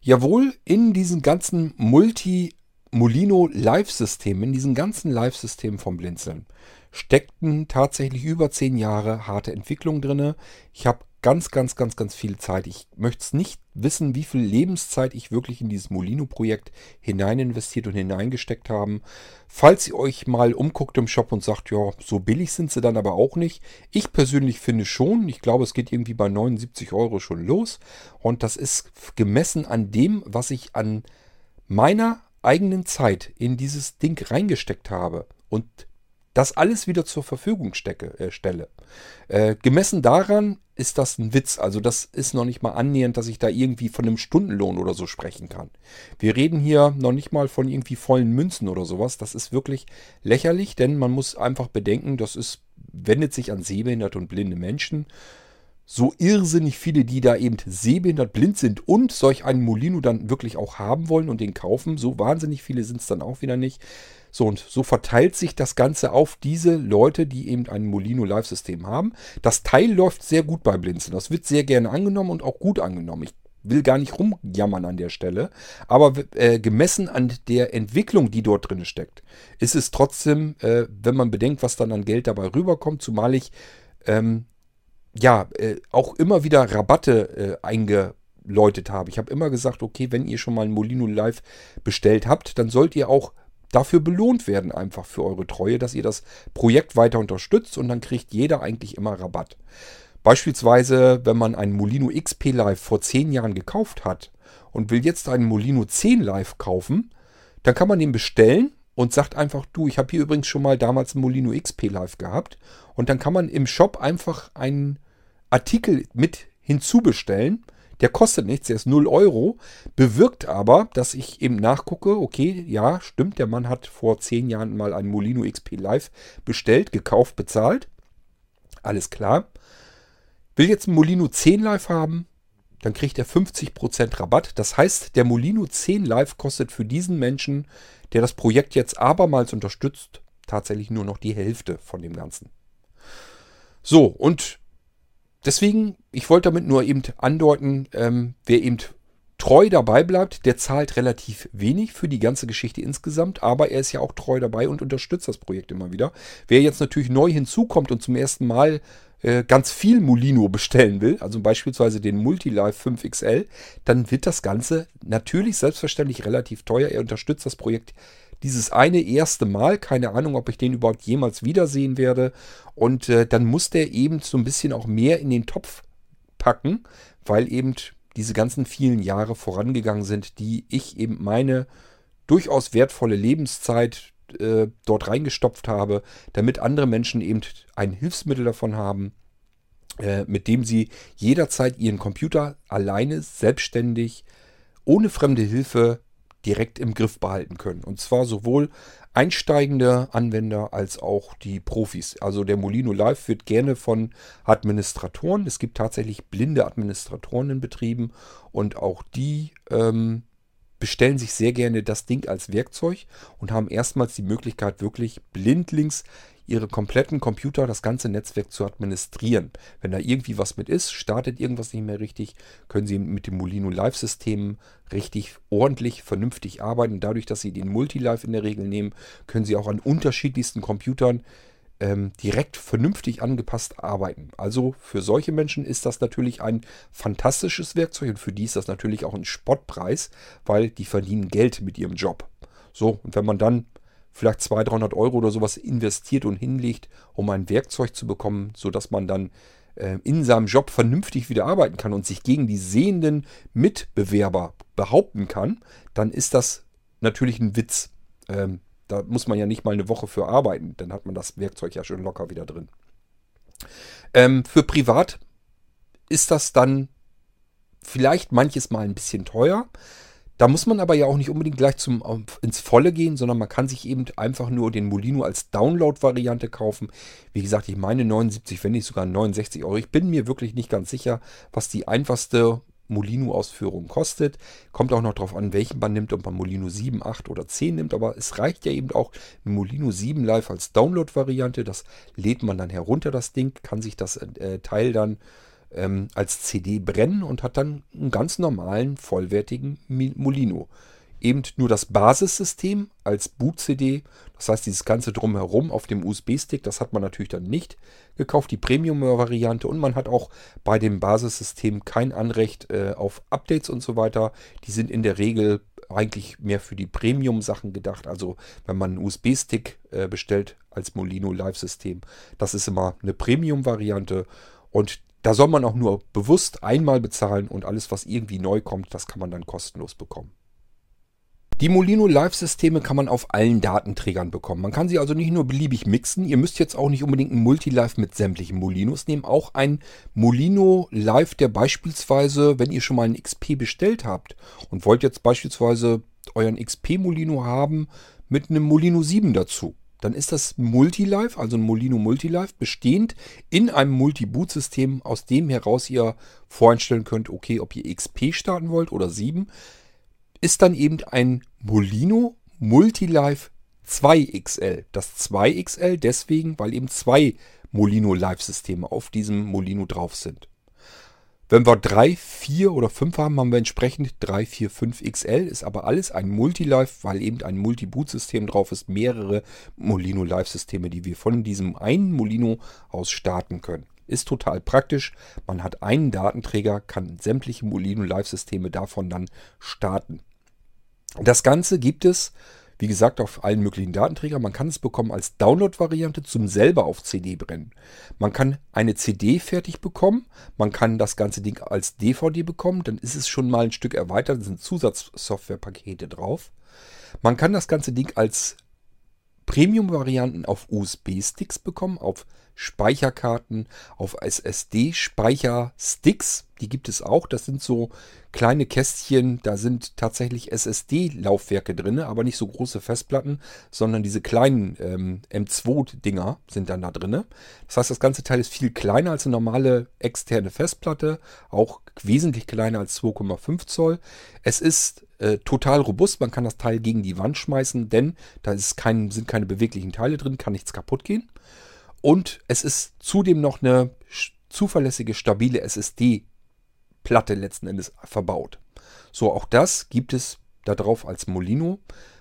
Speaker 1: Jawohl, in diesen ganzen Multi Molino Live-Systemen, in diesen ganzen Live-Systemen vom Blinzeln, steckten tatsächlich über zehn Jahre harte Entwicklung drin. Ich habe ganz, ganz, ganz, ganz viel Zeit. Ich möchte es nicht wissen, wie viel Lebenszeit ich wirklich in dieses Molino-Projekt hinein investiert und hineingesteckt haben. Falls ihr euch mal umguckt im Shop und sagt, ja, so billig sind sie dann aber auch nicht. Ich persönlich finde schon. Ich glaube, es geht irgendwie bei 79 Euro schon los. Und das ist gemessen an dem, was ich an meiner eigenen Zeit in dieses Ding reingesteckt habe. Und das alles wieder zur Verfügung stecke, äh, stelle. Äh, gemessen daran ist das ein Witz. Also das ist noch nicht mal annähernd, dass ich da irgendwie von einem Stundenlohn oder so sprechen kann. Wir reden hier noch nicht mal von irgendwie vollen Münzen oder sowas. Das ist wirklich lächerlich, denn man muss einfach bedenken, das ist, wendet sich an sehbehinderte und blinde Menschen. So irrsinnig viele, die da eben sehbehindert blind sind und solch einen Molino dann wirklich auch haben wollen und den kaufen. So wahnsinnig viele sind es dann auch wieder nicht So und so verteilt sich das Ganze auf diese Leute, die eben ein Molino Live-System haben. Das Teil läuft sehr gut bei Blinzeln. Das wird sehr gerne angenommen und auch gut angenommen. Ich will gar nicht rumjammern an der Stelle, aber äh, gemessen an der Entwicklung, die dort drin steckt, ist es trotzdem, äh, wenn man bedenkt, was dann an Geld dabei rüberkommt, zumal ich ähm, ja äh, auch immer wieder Rabatte äh, eingeläutet habe. Ich habe immer gesagt, okay, wenn ihr schon mal ein Molino Live bestellt habt, dann sollt ihr auch dafür belohnt werden, einfach für eure Treue, dass ihr das Projekt weiter unterstützt und dann kriegt jeder eigentlich immer Rabatt. Beispielsweise, wenn man einen Molino XP Live vor 10 Jahren gekauft hat und will jetzt einen Molino 10 Live kaufen, dann kann man den bestellen und sagt einfach, du, ich habe hier übrigens schon mal damals einen Molino XP Live gehabt. Und dann kann man im Shop einfach einen Artikel mit hinzubestellen. Der kostet nichts, der ist 0 Euro, bewirkt aber, dass ich eben nachgucke, okay, ja, stimmt, der Mann hat vor 10 Jahren mal einen Molino XP Live bestellt, gekauft, bezahlt. Alles klar. Will jetzt ein Molino 10 Live haben, dann kriegt er 50% Rabatt. Das heißt, der Molino 10 Live kostet für diesen Menschen, der das Projekt jetzt abermals unterstützt, tatsächlich nur noch die Hälfte von dem Ganzen. So, und deswegen, ich wollte damit nur eben andeuten, ähm, wer eben treu dabei bleibt, der zahlt relativ wenig für die ganze Geschichte insgesamt, aber er ist ja auch treu dabei und unterstützt das Projekt immer wieder. Wer jetzt natürlich neu hinzukommt und zum ersten Mal äh, ganz viel Molino bestellen will, also beispielsweise den Multilife 5XL, dann wird das Ganze natürlich selbstverständlich relativ teuer. Er unterstützt das Projekt dieses eine erste Mal. Keine Ahnung, ob ich den überhaupt jemals wiedersehen werde. Und äh, dann muss der eben so ein bisschen auch mehr in den Topf packen, weil eben diese ganzen vielen Jahre vorangegangen sind, die ich eben meine durchaus wertvolle Lebenszeit äh, dort reingestopft habe, damit andere Menschen eben ein Hilfsmittel davon haben, äh, mit dem sie jederzeit ihren Computer alleine, selbstständig, ohne fremde Hilfe direkt im Griff behalten können. Und zwar sowohl einsteigende Anwender als auch die Profis. Also der Molino Live wird gerne von Administratoren. Es gibt tatsächlich blinde Administratoren in Betrieben und auch die ähm, bestellen sich sehr gerne das Ding als Werkzeug und haben erstmals die Möglichkeit, wirklich blindlings ihre kompletten Computer, das ganze Netzwerk zu administrieren. Wenn da irgendwie was mit ist, startet irgendwas nicht mehr richtig, können Sie mit dem Molino Live-System richtig ordentlich, vernünftig arbeiten. Dadurch, dass Sie den Multilive in der Regel nehmen, können Sie auch an unterschiedlichsten Computern ähm, direkt vernünftig angepasst arbeiten. Also für solche Menschen ist das natürlich ein fantastisches Werkzeug und für die ist das natürlich auch ein Spottpreis, weil die verdienen Geld mit ihrem Job. So, und wenn man dann vielleicht 200, 300 Euro oder sowas investiert und hinlegt, um ein Werkzeug zu bekommen, sodass man dann äh, in seinem Job vernünftig wieder arbeiten kann und sich gegen die sehenden Mitbewerber behaupten kann, dann ist das natürlich ein Witz. Ähm, da muss man ja nicht mal eine Woche für arbeiten. Dann hat man das Werkzeug ja schon locker wieder drin. Ähm, für privat ist das dann vielleicht manches Mal ein bisschen teuer. Da muss man aber ja auch nicht unbedingt gleich zum, ins Volle gehen, sondern man kann sich eben einfach nur den Molino als Download-Variante kaufen. Wie gesagt, ich meine 79, wenn nicht sogar 69 Euro. Ich bin mir wirklich nicht ganz sicher, was die einfachste Molino-Ausführung kostet. Kommt auch noch darauf an, welchen man nimmt, ob man Molino 7, 8 oder 10 nimmt. Aber es reicht ja eben auch Molino 7 Live als Download-Variante. Das lädt man dann herunter, das Ding, kann sich das äh, Teil dann ähm, als CD brennen und hat dann einen ganz normalen, vollwertigen Molino eben nur das Basissystem als Boot-CD. Das heißt, dieses ganze Drumherum auf dem USB-Stick, das hat man natürlich dann nicht gekauft, die Premium-Variante. Und man hat auch bei dem Basissystem kein Anrecht äh, auf Updates und so weiter. Die sind in der Regel eigentlich mehr für die Premium-Sachen gedacht. Also wenn man einen USB-Stick äh, bestellt als Molino Live-System, das ist immer eine Premium-Variante. Und da soll man auch nur bewusst einmal bezahlen und alles, was irgendwie neu kommt, das kann man dann kostenlos bekommen. Die Molino Live-Systeme kann man auf allen Datenträgern bekommen. Man kann sie also nicht nur beliebig mixen. Ihr müsst jetzt auch nicht unbedingt ein Multilive mit sämtlichen Molinos nehmen. Auch ein Molino Live, der beispielsweise, wenn ihr schon mal einen XP bestellt habt und wollt jetzt beispielsweise euren XP Molino haben mit einem Molino 7 dazu, dann ist das Multilive, also ein Molino Multilive, bestehend in einem Multi-Boot-System, aus dem heraus ihr voreinstellen könnt, okay, ob ihr XP starten wollt oder 7 ist dann eben ein Molino Multilife 2XL. Das 2XL deswegen, weil eben zwei Molino Live-Systeme auf diesem Molino drauf sind. Wenn wir 3, 4 oder 5 haben, haben wir entsprechend 3, 4, 5 XL. Ist aber alles ein Multi-Live, weil eben ein Multi-Boot-System drauf ist. Mehrere Molino Live-Systeme, die wir von diesem einen Molino aus starten können. Ist total praktisch. Man hat einen Datenträger, kann sämtliche Molino Live-Systeme davon dann starten. Das Ganze gibt es wie gesagt, auf allen möglichen Datenträgern. Man kann es bekommen als Download-Variante zum selber auf CD brennen. Man kann eine CD fertig bekommen. Man kann das ganze Ding als DVD bekommen. Dann ist es schon mal ein Stück erweitert. Da sind Zusatzsoftwarepakete drauf. Man kann das ganze Ding als Premium-Varianten auf USB-Sticks bekommen, auf Speicherkarten, auf SSD-Speichersticks. Die gibt es auch. Das sind so kleine Kästchen. Da sind tatsächlich SSD-Laufwerke drin, aber nicht so große Festplatten, sondern diese kleinen ähm, M2-Dinger sind dann da drin. Das heißt, das ganze Teil ist viel kleiner als eine normale externe Festplatte, auch wesentlich kleiner als 2,5 Zoll. Es ist äh, total robust. Man kann das Teil gegen die Wand schmeißen, denn da kein, sind keine beweglichen Teile drin, kann nichts kaputt gehen. Und es ist zudem noch eine zuverlässige, stabile SSD-Platte letzten Endes verbaut. So, auch das gibt es da drauf als Molino.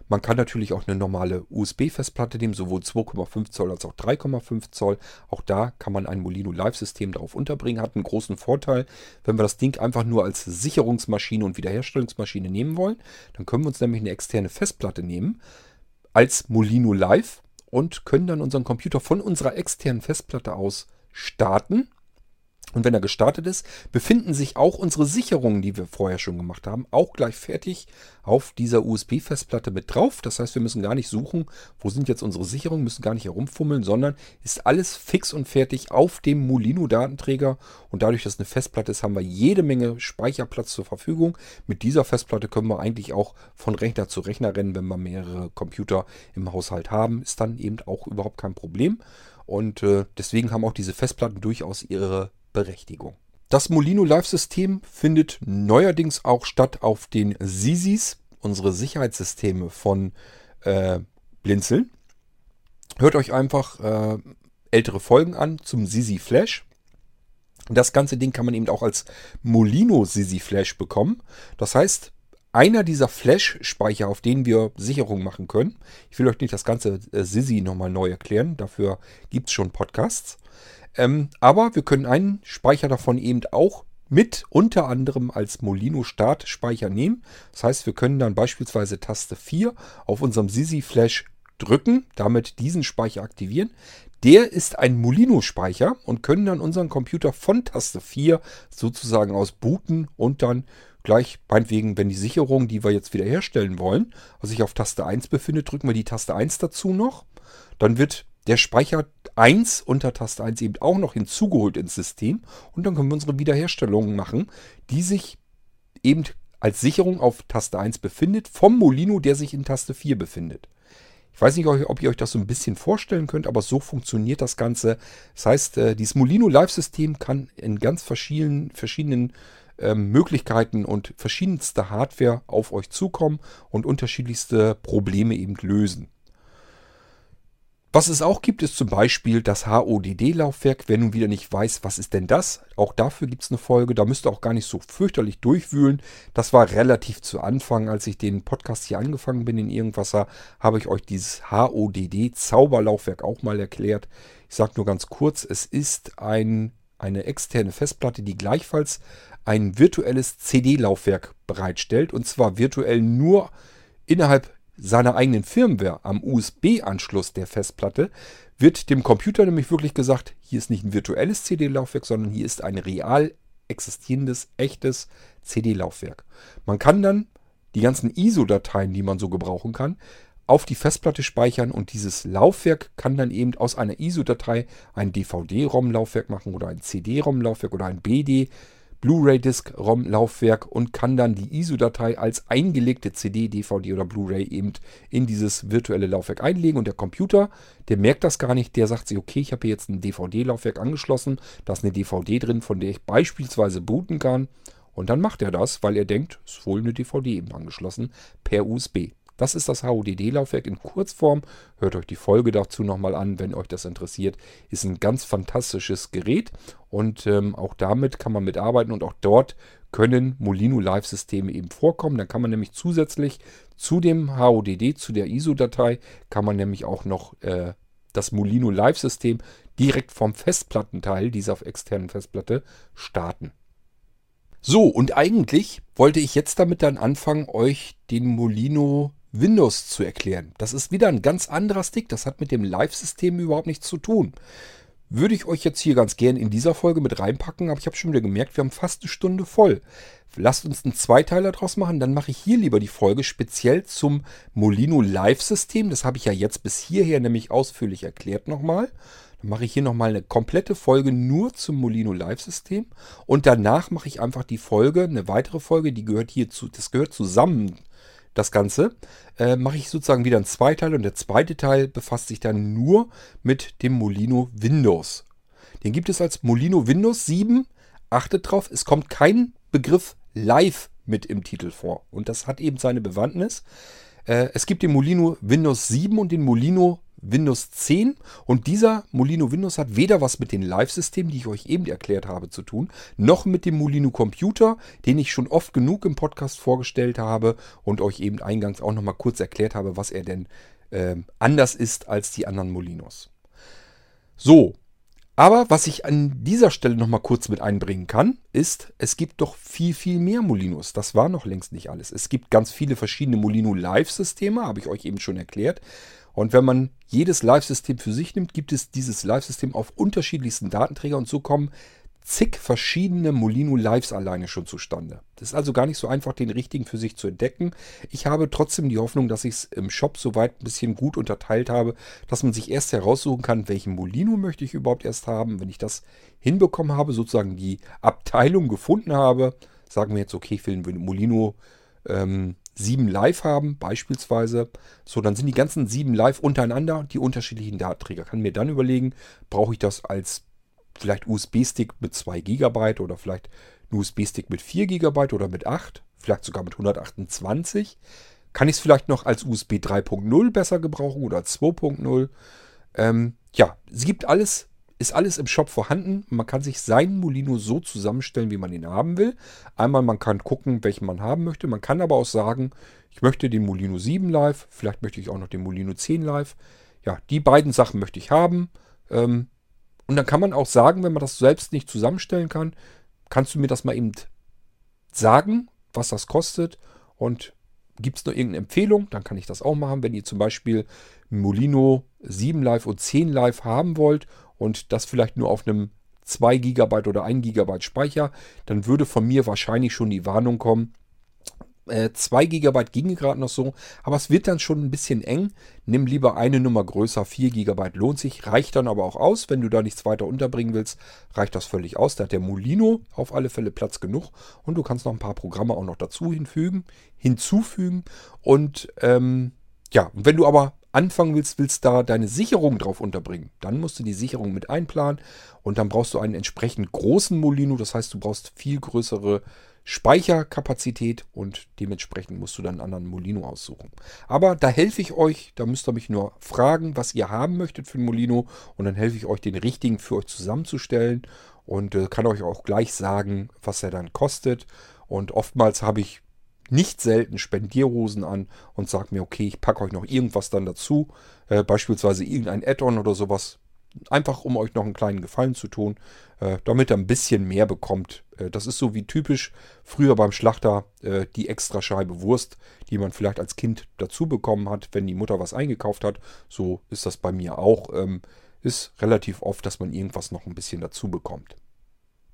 Speaker 1: Man kann natürlich auch eine normale USB-Festplatte nehmen, sowohl 2,5 Zoll als auch 3,5 Zoll. Auch da kann man ein Molino Live-System drauf unterbringen. Hat einen großen Vorteil, wenn wir das Ding einfach nur als Sicherungsmaschine und Wiederherstellungsmaschine nehmen wollen. Dann können wir uns nämlich eine externe Festplatte nehmen als Molino Live und können dann unseren Computer von unserer externen Festplatte aus starten und wenn er gestartet ist, befinden sich auch unsere Sicherungen, die wir vorher schon gemacht haben, auch gleich fertig auf dieser USB-Festplatte mit drauf. Das heißt, wir müssen gar nicht suchen, wo sind jetzt unsere Sicherungen, müssen gar nicht herumfummeln, sondern ist alles fix und fertig auf dem Molino-Datenträger. Und dadurch, dass eine Festplatte ist, haben wir jede Menge Speicherplatz zur Verfügung. Mit dieser Festplatte können wir eigentlich auch von Rechner zu Rechner rennen, wenn wir mehrere Computer im Haushalt haben. Ist dann eben auch überhaupt kein Problem. Und äh, deswegen haben auch diese Festplatten durchaus ihre Berechtigung. Das Molino Live-System findet neuerdings auch statt auf den SISIs, unsere Sicherheitssysteme von äh, Blinzeln. Hört euch einfach äh, ältere Folgen an zum Sisi Flash. Das ganze Ding kann man eben auch als Molino Sisi Flash bekommen. Das heißt, einer dieser Flash-Speicher, auf denen wir Sicherungen machen können. Ich will euch nicht das ganze äh, Sisi nochmal neu erklären, dafür gibt es schon Podcasts. Ähm, aber wir können einen Speicher davon eben auch mit unter anderem als Molino Startspeicher nehmen. Das heißt, wir können dann beispielsweise Taste 4 auf unserem Sisi Flash drücken, damit diesen Speicher aktivieren. Der ist ein Molino-Speicher und können dann unseren Computer von Taste 4 sozusagen aus booten und dann gleich, meinetwegen, wenn die Sicherung, die wir jetzt wieder herstellen wollen, sich auf Taste 1 befindet, drücken wir die Taste 1 dazu noch. Dann wird der Speicher 1 unter Taste 1 eben auch noch hinzugeholt ins System und dann können wir unsere Wiederherstellungen machen, die sich eben als Sicherung auf Taste 1 befindet, vom Molino, der sich in Taste 4 befindet. Ich weiß nicht, ob ihr euch das so ein bisschen vorstellen könnt, aber so funktioniert das Ganze. Das heißt, äh, dieses Molino Live-System kann in ganz verschiedenen, verschiedenen ähm, Möglichkeiten und verschiedenste Hardware auf euch zukommen und unterschiedlichste Probleme eben lösen. Was es auch gibt, ist zum Beispiel das HODD-Laufwerk. Wer nun wieder nicht weiß, was ist denn das? Auch dafür gibt es eine Folge. Da müsst ihr auch gar nicht so fürchterlich durchwühlen. Das war relativ zu Anfang, als ich den Podcast hier angefangen bin in Irgendwasser, habe ich euch dieses HODD-Zauberlaufwerk auch mal erklärt. Ich sage nur ganz kurz, es ist ein, eine externe Festplatte, die gleichfalls ein virtuelles CD-Laufwerk bereitstellt. Und zwar virtuell nur innerhalb seiner eigenen Firmware am USB-Anschluss der Festplatte wird dem Computer nämlich wirklich gesagt, hier ist nicht ein virtuelles CD-Laufwerk, sondern hier ist ein real existierendes, echtes CD-Laufwerk. Man kann dann die ganzen ISO-Dateien, die man so gebrauchen kann, auf die Festplatte speichern und dieses Laufwerk kann dann eben aus einer ISO-Datei ein DVD-ROM-Laufwerk machen oder ein CD-ROM-Laufwerk oder ein Blu-ray-Disk-ROM-Laufwerk und kann dann die ISO-Datei als eingelegte CD, DVD oder Blu-ray eben in dieses virtuelle Laufwerk einlegen. Und der Computer, der merkt das gar nicht, der sagt sich, okay, ich habe hier jetzt ein DVD-Laufwerk angeschlossen, da ist eine DVD drin, von der ich beispielsweise booten kann. Und dann macht er das, weil er denkt, es ist wohl eine DVD eben angeschlossen per USB. Das ist das HODD-Laufwerk in Kurzform. Hört euch die Folge dazu nochmal an, wenn euch das interessiert. Ist ein ganz fantastisches Gerät und ähm, auch damit kann man mitarbeiten und auch dort können Molino Live-Systeme eben vorkommen. Dann kann man nämlich zusätzlich zu dem HODD, zu der ISO-Datei, kann man nämlich auch noch äh, das Molino Live-System direkt vom Festplattenteil dieser externen Festplatte starten. So, und eigentlich wollte ich jetzt damit dann anfangen, euch den Molino Windows zu erklären. Das ist wieder ein ganz anderer Stick, das hat mit dem Live-System überhaupt nichts zu tun. Würde ich euch jetzt hier ganz gern in dieser Folge mit reinpacken, aber ich habe schon wieder gemerkt, wir haben fast eine Stunde voll. Lasst uns einen Zweiteiler draus machen, dann mache ich hier lieber die Folge speziell zum Molino Live-System. Das habe ich ja jetzt bis hierher nämlich ausführlich erklärt nochmal. Dann mache ich hier nochmal eine komplette Folge nur zum Molino Live-System. Und danach mache ich einfach die Folge, eine weitere Folge, die gehört hier zu, das gehört zusammen, das Ganze. Äh, mache ich sozusagen wieder einen Zweiteil und der zweite Teil befasst sich dann nur mit dem Molino Windows. Den gibt es als Molino Windows 7. Achtet drauf, es kommt kein Begriff Live mit im Titel vor. Und das hat eben seine Bewandtnis. Äh, es gibt den Molino Windows 7 und den Molino Windows 10 und dieser Molino Windows hat weder was mit den Live-Systemen, die ich euch eben erklärt habe, zu tun, noch mit dem Molino Computer, den ich schon oft genug im Podcast vorgestellt habe und euch eben eingangs auch nochmal kurz erklärt habe, was er denn äh, anders ist als die anderen Molinos. So, aber was ich an dieser Stelle nochmal kurz mit einbringen kann, ist, es gibt doch viel, viel mehr Molinos. Das war noch längst nicht alles. Es gibt ganz viele verschiedene Molino Live-Systeme, habe ich euch eben schon erklärt. Und wenn man jedes Live-System für sich nimmt, gibt es dieses Live-System auf unterschiedlichsten Datenträger und so kommen zig verschiedene Molino Lives alleine schon zustande. Das ist also gar nicht so einfach, den richtigen für sich zu entdecken. Ich habe trotzdem die Hoffnung, dass ich es im Shop soweit ein bisschen gut unterteilt habe, dass man sich erst heraussuchen kann, welchen Molino möchte ich überhaupt erst haben. Wenn ich das hinbekommen habe, sozusagen die Abteilung gefunden habe, sagen wir jetzt, okay, ich will einen Molino ähm, 7 Live haben, beispielsweise. So, dann sind die ganzen 7 Live untereinander, die unterschiedlichen Datenträger. Kann mir dann überlegen, brauche ich das als vielleicht USB-Stick mit 2 GB oder vielleicht ein USB-Stick mit 4 GB oder mit 8, vielleicht sogar mit 128. Kann ich es vielleicht noch als USB 3.0 besser gebrauchen oder 2.0? Ähm, ja, es gibt alles ist alles im Shop vorhanden. Man kann sich seinen Molino so zusammenstellen, wie man ihn haben will. Einmal, man kann gucken, welchen man haben möchte. Man kann aber auch sagen, ich möchte den Molino 7 live, vielleicht möchte ich auch noch den Molino 10 live. Ja, die beiden Sachen möchte ich haben. Ähm, und dann kann man auch sagen, wenn man das selbst nicht zusammenstellen kann, kannst du mir das mal eben sagen, was das kostet. Und gibt es noch irgendeine Empfehlung, dann kann ich das auch machen. Wenn ihr zum Beispiel Molino 7 Live und 10 Live haben wollt und das vielleicht nur auf einem 2 GB oder 1 GB Speicher, dann würde von mir wahrscheinlich schon die Warnung kommen. Äh, 2 GB ginge gerade noch so, aber es wird dann schon ein bisschen eng. Nimm lieber eine Nummer größer, 4 GB lohnt sich, reicht dann aber auch aus. Wenn du da nichts weiter unterbringen willst, reicht das völlig aus. Da hat der Molino auf alle Fälle Platz genug und du kannst noch ein paar Programme auch noch dazu hinfügen, hinzufügen. Und ähm, ja, wenn du aber anfangen willst, willst da deine Sicherung drauf unterbringen, dann musst du die Sicherung mit einplanen und dann brauchst du einen entsprechend großen Molino. Das heißt, du brauchst viel größere Speicherkapazität und dementsprechend musst du dann einen anderen Molino aussuchen. Aber da helfe ich euch, da müsst ihr mich nur fragen, was ihr haben möchtet für ein Molino und dann helfe ich euch, den richtigen für euch zusammenzustellen und äh, kann euch auch gleich sagen, was er dann kostet. Und oftmals habe ich nicht selten Spendierhosen an und sage mir, okay, ich packe euch noch irgendwas dann dazu, äh, beispielsweise irgendein Add-on oder sowas, einfach um euch noch einen kleinen Gefallen zu tun, äh, damit ihr ein bisschen mehr bekommt. Äh, das ist so wie typisch früher beim Schlachter äh, die extra Scheibe Wurst, die man vielleicht als Kind dazu bekommen hat, wenn die Mutter was eingekauft hat. So ist das bei mir auch. Ähm, ist relativ oft, dass man irgendwas noch ein bisschen dazu bekommt.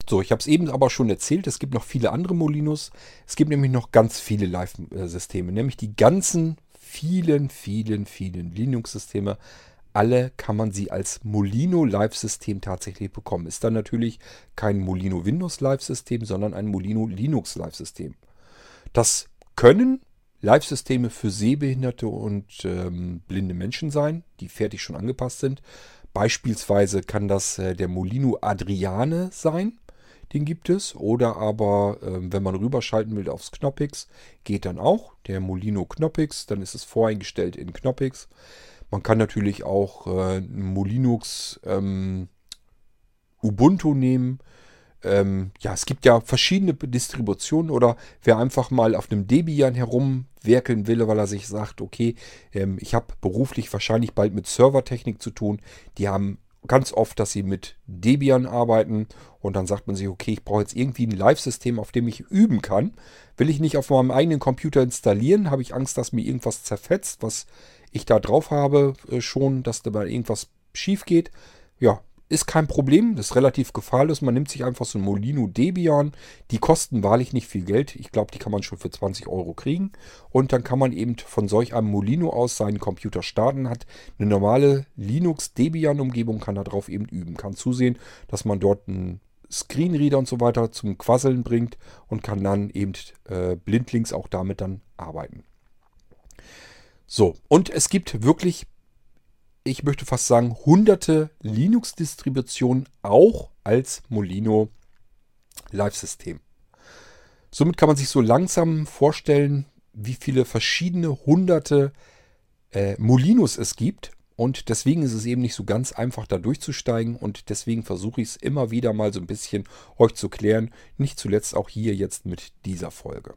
Speaker 1: So, ich habe es eben aber schon erzählt, es gibt noch viele andere Molinos. Es gibt nämlich noch ganz viele Live-Systeme, nämlich die ganzen vielen, vielen, vielen Linux-Systeme. Alle kann man sie als Molino Live-System tatsächlich bekommen. Ist dann natürlich kein Molino Windows Live-System, sondern ein Molino Linux Live-System. Das können Live-Systeme für Sehbehinderte und ähm, blinde Menschen sein, die fertig schon angepasst sind. Beispielsweise kann das äh, der Molino Adriane sein. den gibt es. Oder aber, äh, wenn man rüberschalten will aufs Knoppix, geht dann auch. Der Molino Knoppix, dann ist es voreingestellt in Knoppix. Man kann natürlich auch äh, Molinux ähm, Ubuntu nehmen. Ähm, ja, es gibt ja verschiedene Distributionen oder wer einfach mal auf einem Debian herumwerkeln will, weil er sich sagt, okay, ähm, ich habe beruflich wahrscheinlich bald mit Servertechnik zu tun. Die haben ganz oft, dass sie mit Debian arbeiten und dann sagt man sich, okay, ich brauche jetzt irgendwie ein Live-System, auf dem ich üben kann. Will ich nicht auf meinem eigenen Computer installieren, habe ich Angst, dass mir irgendwas zerfetzt, was ich da drauf habe äh, schon, dass da irgendwas schief geht. Ja, ist kein Problem, das ist relativ gefahrlos. Man nimmt sich einfach so ein Molino Debian. Die kosten wahrlich nicht viel Geld. Ich glaube, die kann man schon für 20 Euro kriegen. Und dann kann man eben von solch einem Molino aus seinen Computer starten. Hat eine normale Linux Debian Umgebung, kann darauf eben üben. Kann zusehen, dass man dort einen Screenreader und so weiter zum Quasseln bringt und kann dann eben äh, blindlings auch damit dann arbeiten. So, und es gibt wirklich ich möchte fast sagen, hunderte Linux-Distributionen auch als Molino Live-System. Somit kann man sich so langsam vorstellen, wie viele verschiedene hunderte äh, Molinos es gibt. Und deswegen ist es eben nicht so ganz einfach, da durchzusteigen. Und deswegen versuche ich es immer wieder mal so ein bisschen euch zu klären. Nicht zuletzt auch hier jetzt mit dieser Folge.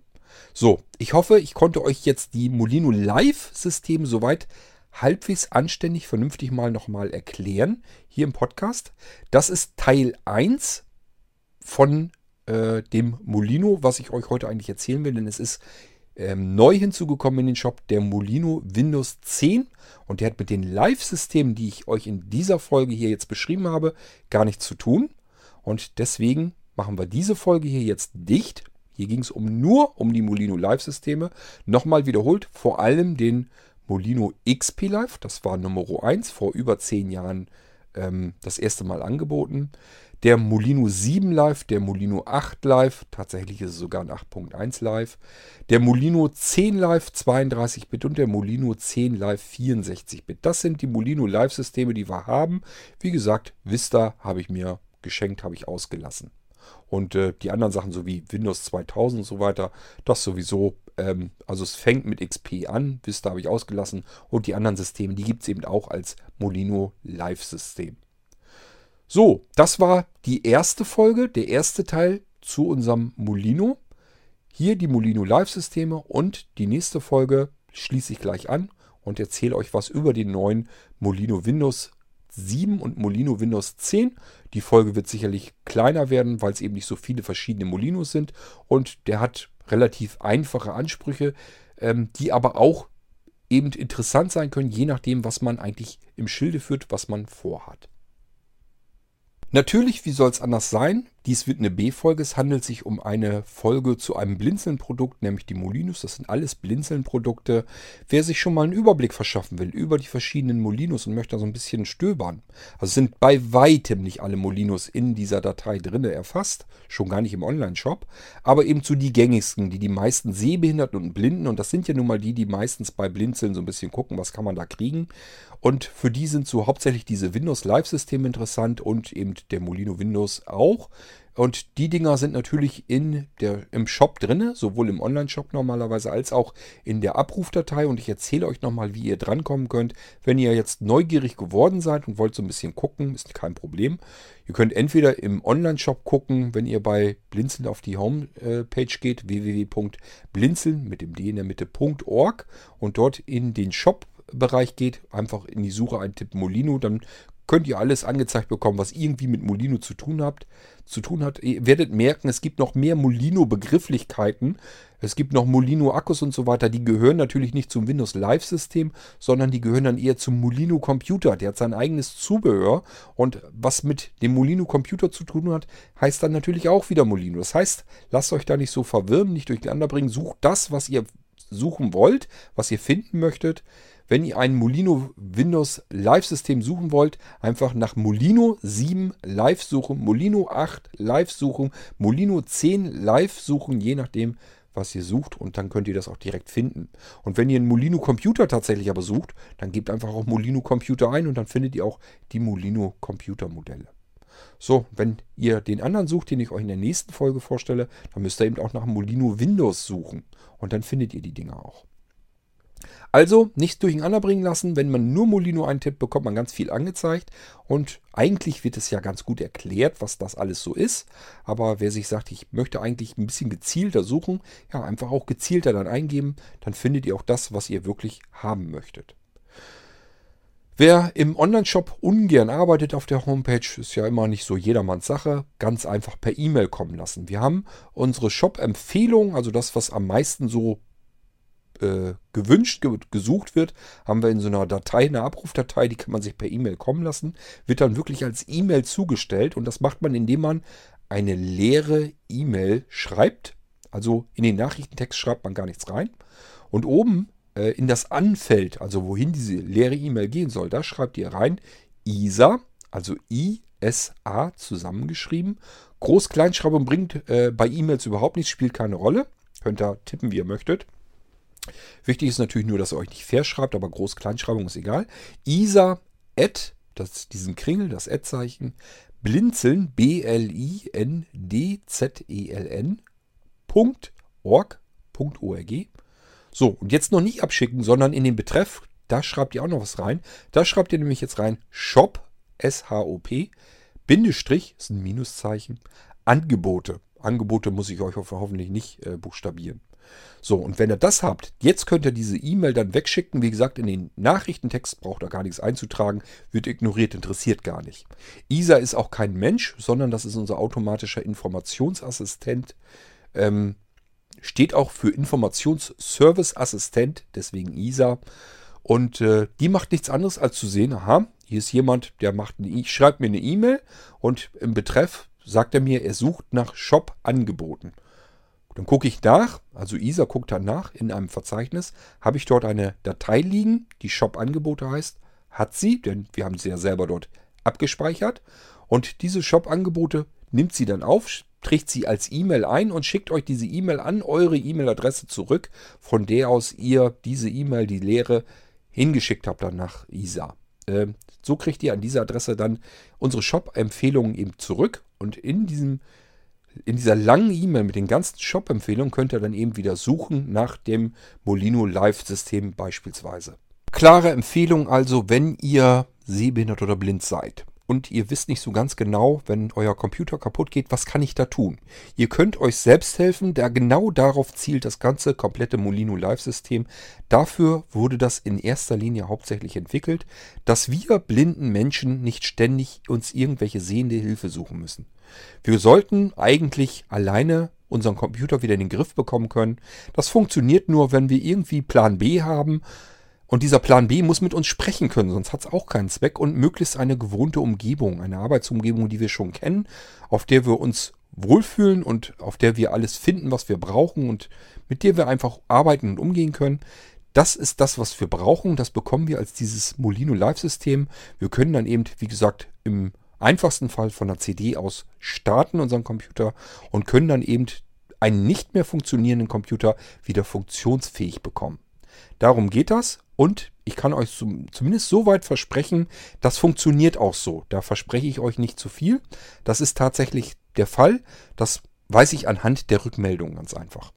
Speaker 1: So, ich hoffe, ich konnte euch jetzt die Molino Live-Systeme soweit halbwegs anständig, vernünftig mal nochmal erklären hier im Podcast. Das ist Teil 1 von äh, dem Molino, was ich euch heute eigentlich erzählen will, denn es ist ähm, neu hinzugekommen in den Shop, der Molino Windows 10 und der hat mit den Live-Systemen, die ich euch in dieser Folge hier jetzt beschrieben habe, gar nichts zu tun. Und deswegen machen wir diese Folge hier jetzt dicht. Hier ging es um nur um die Molino Live-Systeme. Nochmal wiederholt, vor allem den Molino XP Live. Das war Nummer 1 vor über 10 Jahren ähm, das erste Mal angeboten. Der Molino 7 Live, der Molino 8 Live, tatsächlich ist es sogar ein 8.1 Live. Der Molino 10 Live 32-Bit und der Molino 10 Live 64-Bit. Das sind die Molino Live-Systeme, die wir haben. Wie gesagt, Vista habe ich mir geschenkt, habe ich ausgelassen. Und äh, die anderen Sachen, so wie Windows 2000 und so weiter, das sowieso ähm, also es fängt mit XP an, Vista habe ich ausgelassen. Und die anderen Systeme, die gibt es eben auch als Molino Live-System. So, das war die erste Folge, der erste Teil zu unserem Molino. Hier die Molino Live-Systeme und die nächste Folge schließe ich gleich an und erzähle euch was über den neuen Molino Windows 7 und Molino Windows 10. Die Folge wird sicherlich kleiner werden, weil es eben nicht so viele verschiedene Molinos sind. Und der hat relativ einfache Ansprüche, ähm, die aber auch eben interessant sein können, je nachdem, was man eigentlich im Schilde führt, was man vorhat. Natürlich, wie soll es anders sein? Dies wird eine B-Folge. Es handelt sich um eine Folge zu einem Blinzeln-Produkt, nämlich die Molinos. Das sind alles Blinzeln-Produkte. Wer sich schon mal einen Überblick verschaffen will über die verschiedenen Molinos und möchte da so ein bisschen stöbern. Also sind bei weitem nicht alle Molinos in dieser Datei drin erfasst. Schon gar nicht im Online-Shop. Aber eben zu die gängigsten, die die meisten Sehbehinderten und Blinden, und das sind ja nun mal die, die meistens bei Blinzeln so ein bisschen gucken, was kann man da kriegen. Und für die sind so hauptsächlich diese Windows Live-Systeme interessant und eben der Molino Windows auch. Und die Dinger sind natürlich in der, im Shop drin, sowohl im Online-Shop normalerweise als auch in der Abrufdatei. Und ich erzähle euch nochmal, wie ihr drankommen könnt. Wenn ihr jetzt neugierig geworden seid und wollt so ein bisschen gucken, ist kein Problem. Ihr könnt entweder im Online-Shop gucken, wenn ihr bei Blinzeln auf die Homepage geht, www.blinzeln mit dem D in der Mitte.org und dort in den Shop Bereich geht, einfach in die Suche eintippen Molino, dann könnt ihr alles angezeigt bekommen, was irgendwie mit Molino zu tun habt, zu tun hat. Ihr werdet merken, es gibt noch mehr Molino-Begrifflichkeiten. Es gibt noch Molino-Akkus und so weiter. Die gehören natürlich nicht zum Windows Live-System, sondern die gehören dann eher zum Molino-Computer. Der hat sein eigenes Zubehör. Und was mit dem Molino-Computer zu tun hat, heißt dann natürlich auch wieder Molino. Das heißt, lasst euch da nicht so verwirren, nicht durcheinander bringen. Sucht das, was ihr suchen wollt, was ihr finden möchtet. Wenn ihr ein Molino Windows Live System suchen wollt, einfach nach Molino 7 Live suchen, Molino 8 Live suchen, Molino 10 Live suchen, je nachdem, was ihr sucht und dann könnt ihr das auch direkt finden. Und wenn ihr einen Molino Computer tatsächlich aber sucht, dann gebt einfach auch Molino Computer ein und dann findet ihr auch die Molino Computer Modelle. So, wenn ihr den anderen sucht, den ich euch in der nächsten Folge vorstelle, dann müsst ihr eben auch nach Molino Windows suchen. Und dann findet ihr die Dinger auch. Also nichts durcheinander bringen lassen. Wenn man nur Molino eintippt, bekommt man ganz viel angezeigt. Und eigentlich wird es ja ganz gut erklärt, was das alles so ist. Aber wer sich sagt, ich möchte eigentlich ein bisschen gezielter suchen, ja, einfach auch gezielter dann eingeben, dann findet ihr auch das, was ihr wirklich haben möchtet. Wer im Online-Shop ungern arbeitet auf der Homepage, ist ja immer nicht so jedermanns Sache, ganz einfach per E-Mail kommen lassen. Wir haben unsere Shop-Empfehlung, also das, was am meisten so äh, gewünscht, ge gesucht wird, haben wir in so einer Datei, eine Abrufdatei, die kann man sich per E-Mail kommen lassen, wird dann wirklich als E-Mail zugestellt und das macht man, indem man eine leere E-Mail schreibt. Also in den Nachrichtentext schreibt man gar nichts rein. Und oben äh, in das Anfeld, also wohin diese leere E-Mail gehen soll, da schreibt ihr rein ISA, also I-S-A zusammengeschrieben. Groß-Kleinschreibung bringt äh, bei E-Mails überhaupt nichts, spielt keine Rolle. Könnt ihr tippen, wie ihr möchtet. Wichtig ist natürlich nur, dass ihr euch nicht verschreibt, aber Groß-Kleinschreibung ist egal. ISA at, das, diesen Kringel, das Ad-Zeichen, blinzeln, B-L-I-N-D-Z-E-L-N, Punkt, org, .org. So, und jetzt noch nicht abschicken, sondern in den Betreff, da schreibt ihr auch noch was rein. Da schreibt ihr nämlich jetzt rein Shop, S-H-O-P, Bindestrich, ist ein Minuszeichen, Angebote. Angebote muss ich euch hoffentlich nicht äh, buchstabieren. So, und wenn ihr das habt, jetzt könnt ihr diese E-Mail dann wegschicken. Wie gesagt, in den Nachrichtentext braucht ihr gar nichts einzutragen, wird ignoriert, interessiert gar nicht. ISA ist auch kein Mensch, sondern das ist unser automatischer Informationsassistent. Ähm, steht auch für Informationsservice-Assistent, deswegen ISA. Und äh, die macht nichts anderes als zu sehen, aha, hier ist jemand, der macht eine, schreibt mir eine E-Mail und im Betreff sagt er mir, er sucht nach Shop-Angeboten. Dann gucke ich nach, also ISA guckt dann nach in einem Verzeichnis, habe ich dort eine Datei liegen, die Shop-Angebote heißt, hat sie, denn wir haben sie ja selber dort abgespeichert. Und diese Shop-Angebote nimmt sie dann auf, trägt sie als E-Mail ein und schickt euch diese E-Mail an eure E-Mail-Adresse zurück, von der aus ihr diese E-Mail, die leere, hingeschickt habt dann nach ISA. Ähm, so kriegt ihr an dieser Adresse dann unsere Shop-Empfehlungen eben zurück und in diesem in dieser langen E-Mail mit den ganzen Shop-Empfehlungen könnt ihr dann eben wieder suchen nach dem Molino Live-System beispielsweise. Klare Empfehlung also, wenn ihr sehbehindert oder blind seid und ihr wisst nicht so ganz genau, wenn euer Computer kaputt geht, was kann ich da tun? Ihr könnt euch selbst helfen, da genau darauf zielt das ganze komplette Molino Live-System. Dafür wurde das in erster Linie hauptsächlich entwickelt, dass wir blinden Menschen nicht ständig uns irgendwelche sehende Hilfe suchen müssen. Wir sollten eigentlich alleine unseren Computer wieder in den Griff bekommen können. Das funktioniert nur, wenn wir irgendwie Plan B haben, und dieser Plan B muss mit uns sprechen können, sonst hat es auch keinen Zweck. Und möglichst eine gewohnte Umgebung, eine Arbeitsumgebung, die wir schon kennen, auf der wir uns wohlfühlen und auf der wir alles finden, was wir brauchen und mit der wir einfach arbeiten und umgehen können. Das ist das, was wir brauchen. Das bekommen wir als dieses Molino Live-System. Wir können dann eben, wie gesagt, im einfachsten Fall von der CD aus starten, unseren Computer, und können dann eben einen nicht mehr funktionierenden Computer wieder funktionsfähig bekommen. Darum geht das und ich kann euch zumindest so weit versprechen, das funktioniert auch so. Da verspreche ich euch nicht zu viel. Das ist tatsächlich der Fall. Das weiß ich anhand der Rückmeldung ganz einfach.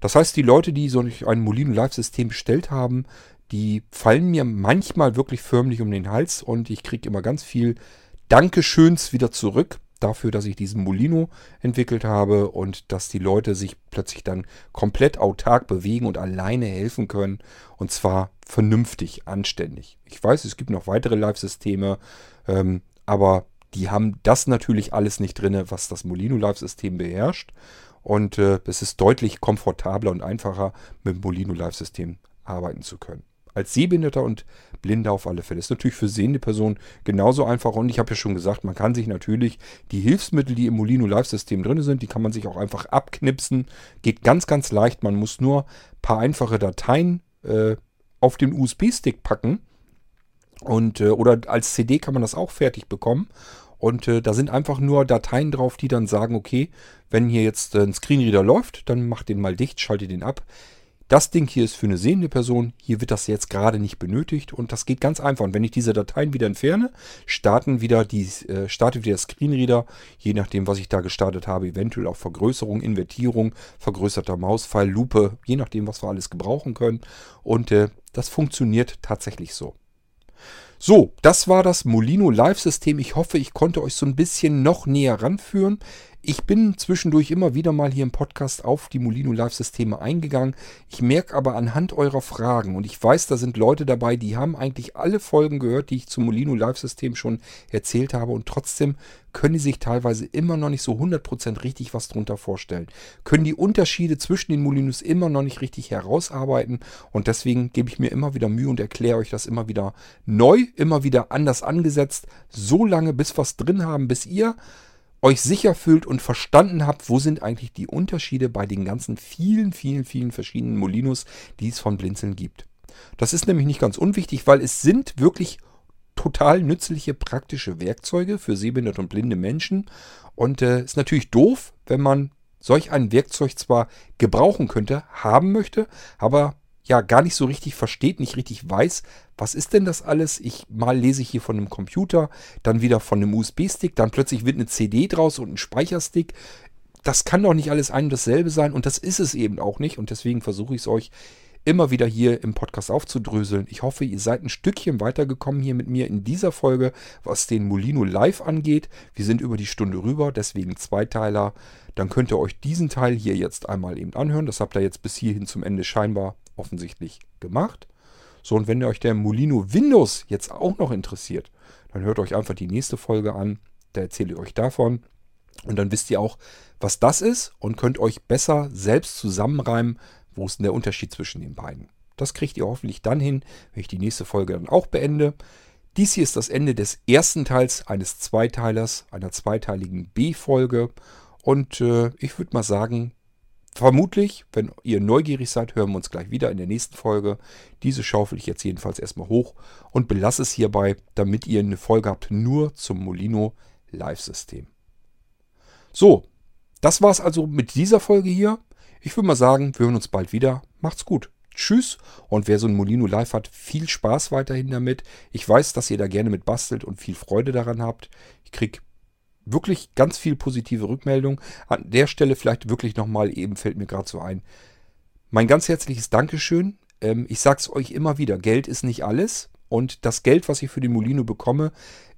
Speaker 1: Das heißt, die Leute, die so ein Molino Live-System bestellt haben, die fallen mir manchmal wirklich förmlich um den Hals und ich kriege immer ganz viel Dankeschöns wieder zurück dafür, dass ich diesen Molino entwickelt habe und dass die Leute sich plötzlich dann komplett autark bewegen und alleine helfen können. Und zwar vernünftig, anständig. Ich weiß, es gibt noch weitere Live-Systeme, ähm, aber die haben das natürlich alles nicht drin, was das Molino Live-System beherrscht. Und äh, es ist deutlich komfortabler und einfacher, mit dem Molino Live-System arbeiten zu können als Sehbehinderter und Blinder auf alle Fälle. Ist natürlich für sehende Personen genauso einfach. Und ich habe ja schon gesagt, man kann sich natürlich die Hilfsmittel, die im Molino Live-System drin sind, die kann man sich auch einfach abknipsen. Geht ganz, ganz leicht. Man muss nur ein paar einfache Dateien äh, auf den USB-Stick packen. Und, äh, oder als CD kann man das auch fertig bekommen. Und äh, da sind einfach nur Dateien drauf, die dann sagen, okay, wenn hier jetzt ein Screenreader läuft, dann macht den mal dicht, schalte den ab das Ding hier ist für eine sehende Person, hier wird das jetzt gerade nicht benötigt und das geht ganz einfach. Und wenn ich diese Dateien wieder entferne, starten wieder die, äh, startet wieder der Screenreader, je nachdem, was ich da gestartet habe, eventuell auch Vergrößerung, Invertierung, vergrößerter Mauspfeil, Lupe, je nachdem, was wir alles gebrauchen können. Und äh, das funktioniert tatsächlich so. So, das war das Molino Live-System. Ich hoffe, ich konnte euch so ein bisschen noch näher ranführen. Ich bin zwischendurch immer wieder mal hier im Podcast auf die Molino Live-Systeme eingegangen. Ich merke aber anhand eurer Fragen und ich weiß, da sind Leute dabei, die haben eigentlich alle Folgen gehört, die ich zum Molino Live-System schon erzählt habe und trotzdem können die sich teilweise immer noch nicht so 100% richtig was drunter vorstellen. Können die Unterschiede zwischen den Molinos immer noch nicht richtig herausarbeiten und deswegen gebe ich mir immer wieder Mühe und erkläre euch das immer wieder neu, immer wieder anders angesetzt, so lange bis wir es drin haben, bis ihr euch sicher fühlt und verstanden habt, wo sind eigentlich die Unterschiede bei den ganzen vielen, vielen, vielen verschiedenen Molinos, die es von Blinzeln gibt. Das ist nämlich nicht ganz unwichtig, weil es sind wirklich total nützliche, praktische Werkzeuge für sehbehinderte und blinde Menschen. Und es äh, ist natürlich doof, wenn man solch ein Werkzeug zwar gebrauchen könnte, haben möchte, aber ja gar nicht so richtig versteht, nicht richtig weiß, was ist denn das alles? Ich mal lese ich hier von einem Computer, dann wieder von einem USB-Stick, dann plötzlich wird eine CD draus und ein Speicherstick. Das kann doch nicht alles ein und dasselbe sein und das ist es eben auch nicht und deswegen versuche ich es euch immer wieder hier im Podcast aufzudröseln. Ich hoffe, ihr seid ein Stückchen weitergekommen hier mit mir in dieser Folge, was den Molino Live angeht. Wir sind über die Stunde rüber, deswegen Zweiteiler. Dann könnt ihr euch diesen Teil hier jetzt einmal eben anhören. Das habt ihr jetzt bis hierhin zum Ende scheinbar offensichtlich gemacht. So, und wenn euch der Molino Windows jetzt auch noch interessiert, dann hört euch einfach die nächste Folge an. Da erzähle ich euch davon. Und dann wisst ihr auch, was das ist und könnt euch besser selbst zusammenreimen, wo ist denn der Unterschied zwischen den beiden. Das kriegt ihr hoffentlich dann hin, wenn ich die nächste Folge dann auch beende. Dies hier ist das Ende des ersten Teils eines Zweiteilers, einer zweiteiligen B-Folge. Und äh, ich würde mal sagen, Vermutlich, wenn ihr neugierig seid, hören wir uns gleich wieder in der nächsten Folge. Diese schaufel ich jetzt jedenfalls erstmal hoch und belasse es hierbei, damit ihr eine Folge habt nur zum Molino Live-System. So, das war's also mit dieser Folge hier. Ich würde mal sagen, wir hören uns bald wieder. Macht's gut. Tschüss. Und wer so ein Molino Live hat, viel Spaß weiterhin damit. Ich weiß, dass ihr da gerne mit bastelt und viel Freude daran habt. Ich kriege wirklich ganz viel positive Rückmeldung. An der Stelle vielleicht wirklich nochmal eben fällt mir gerade so ein. Mein ganz herzliches Dankeschön. Ähm, ich sage es euch immer wieder, Geld ist nicht alles. Und das Geld, was ich für den Molino bekomme,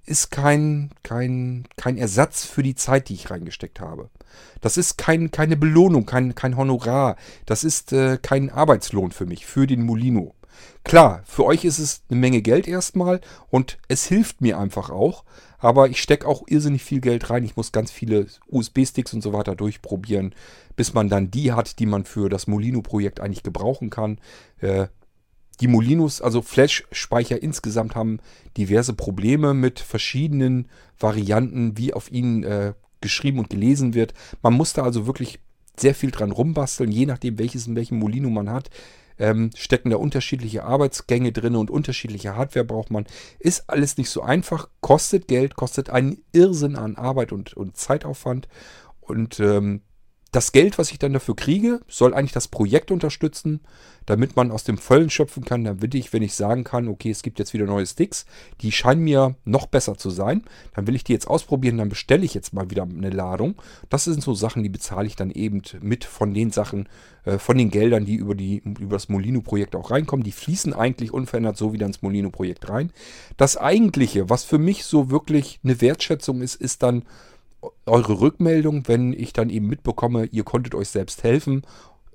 Speaker 1: ist kein, kein, kein Ersatz für die Zeit, die ich reingesteckt habe. Das ist kein, keine Belohnung, kein, kein Honorar. Das ist äh, kein Arbeitslohn für mich, für den Molino. Klar, für euch ist es eine Menge Geld erstmal und es hilft mir einfach auch. Aber ich stecke auch irrsinnig viel Geld rein. Ich muss ganz viele USB-Sticks und so weiter durchprobieren, bis man dann die hat, die man für das Molino-Projekt eigentlich gebrauchen kann. Äh, die Molinos, also Flash-Speicher insgesamt, haben diverse Probleme mit verschiedenen Varianten, wie auf ihnen äh, geschrieben und gelesen wird. Man muss da also wirklich sehr viel dran rumbasteln, je nachdem, welches in welchem Molino man hat ähm, stecken da unterschiedliche Arbeitsgänge drin und unterschiedliche Hardware braucht man. Ist alles nicht so einfach, kostet Geld, kostet einen Irrsinn an Arbeit und, und Zeitaufwand. Und ähm, das Geld, was ich dann dafür kriege, soll eigentlich das Projekt unterstützen, damit man aus dem Vollen schöpfen kann. Dann will ich, wenn ich sagen kann, okay, es gibt jetzt wieder neue Sticks, die scheinen mir noch besser zu sein, dann will ich die jetzt ausprobieren, dann bestelle ich jetzt mal wieder eine Ladung. Das sind so Sachen, die bezahle ich dann eben mit von den Sachen, äh, von den Geldern, die über, die, über das Molino-Projekt auch reinkommen. Die fließen eigentlich unverändert so wieder ins Molino-Projekt rein. Das eigentliche, was für mich so wirklich eine Wertschätzung ist, ist dann eure Rückmeldung, wenn ich dann eben mitbekomme, ihr konntet euch selbst helfen.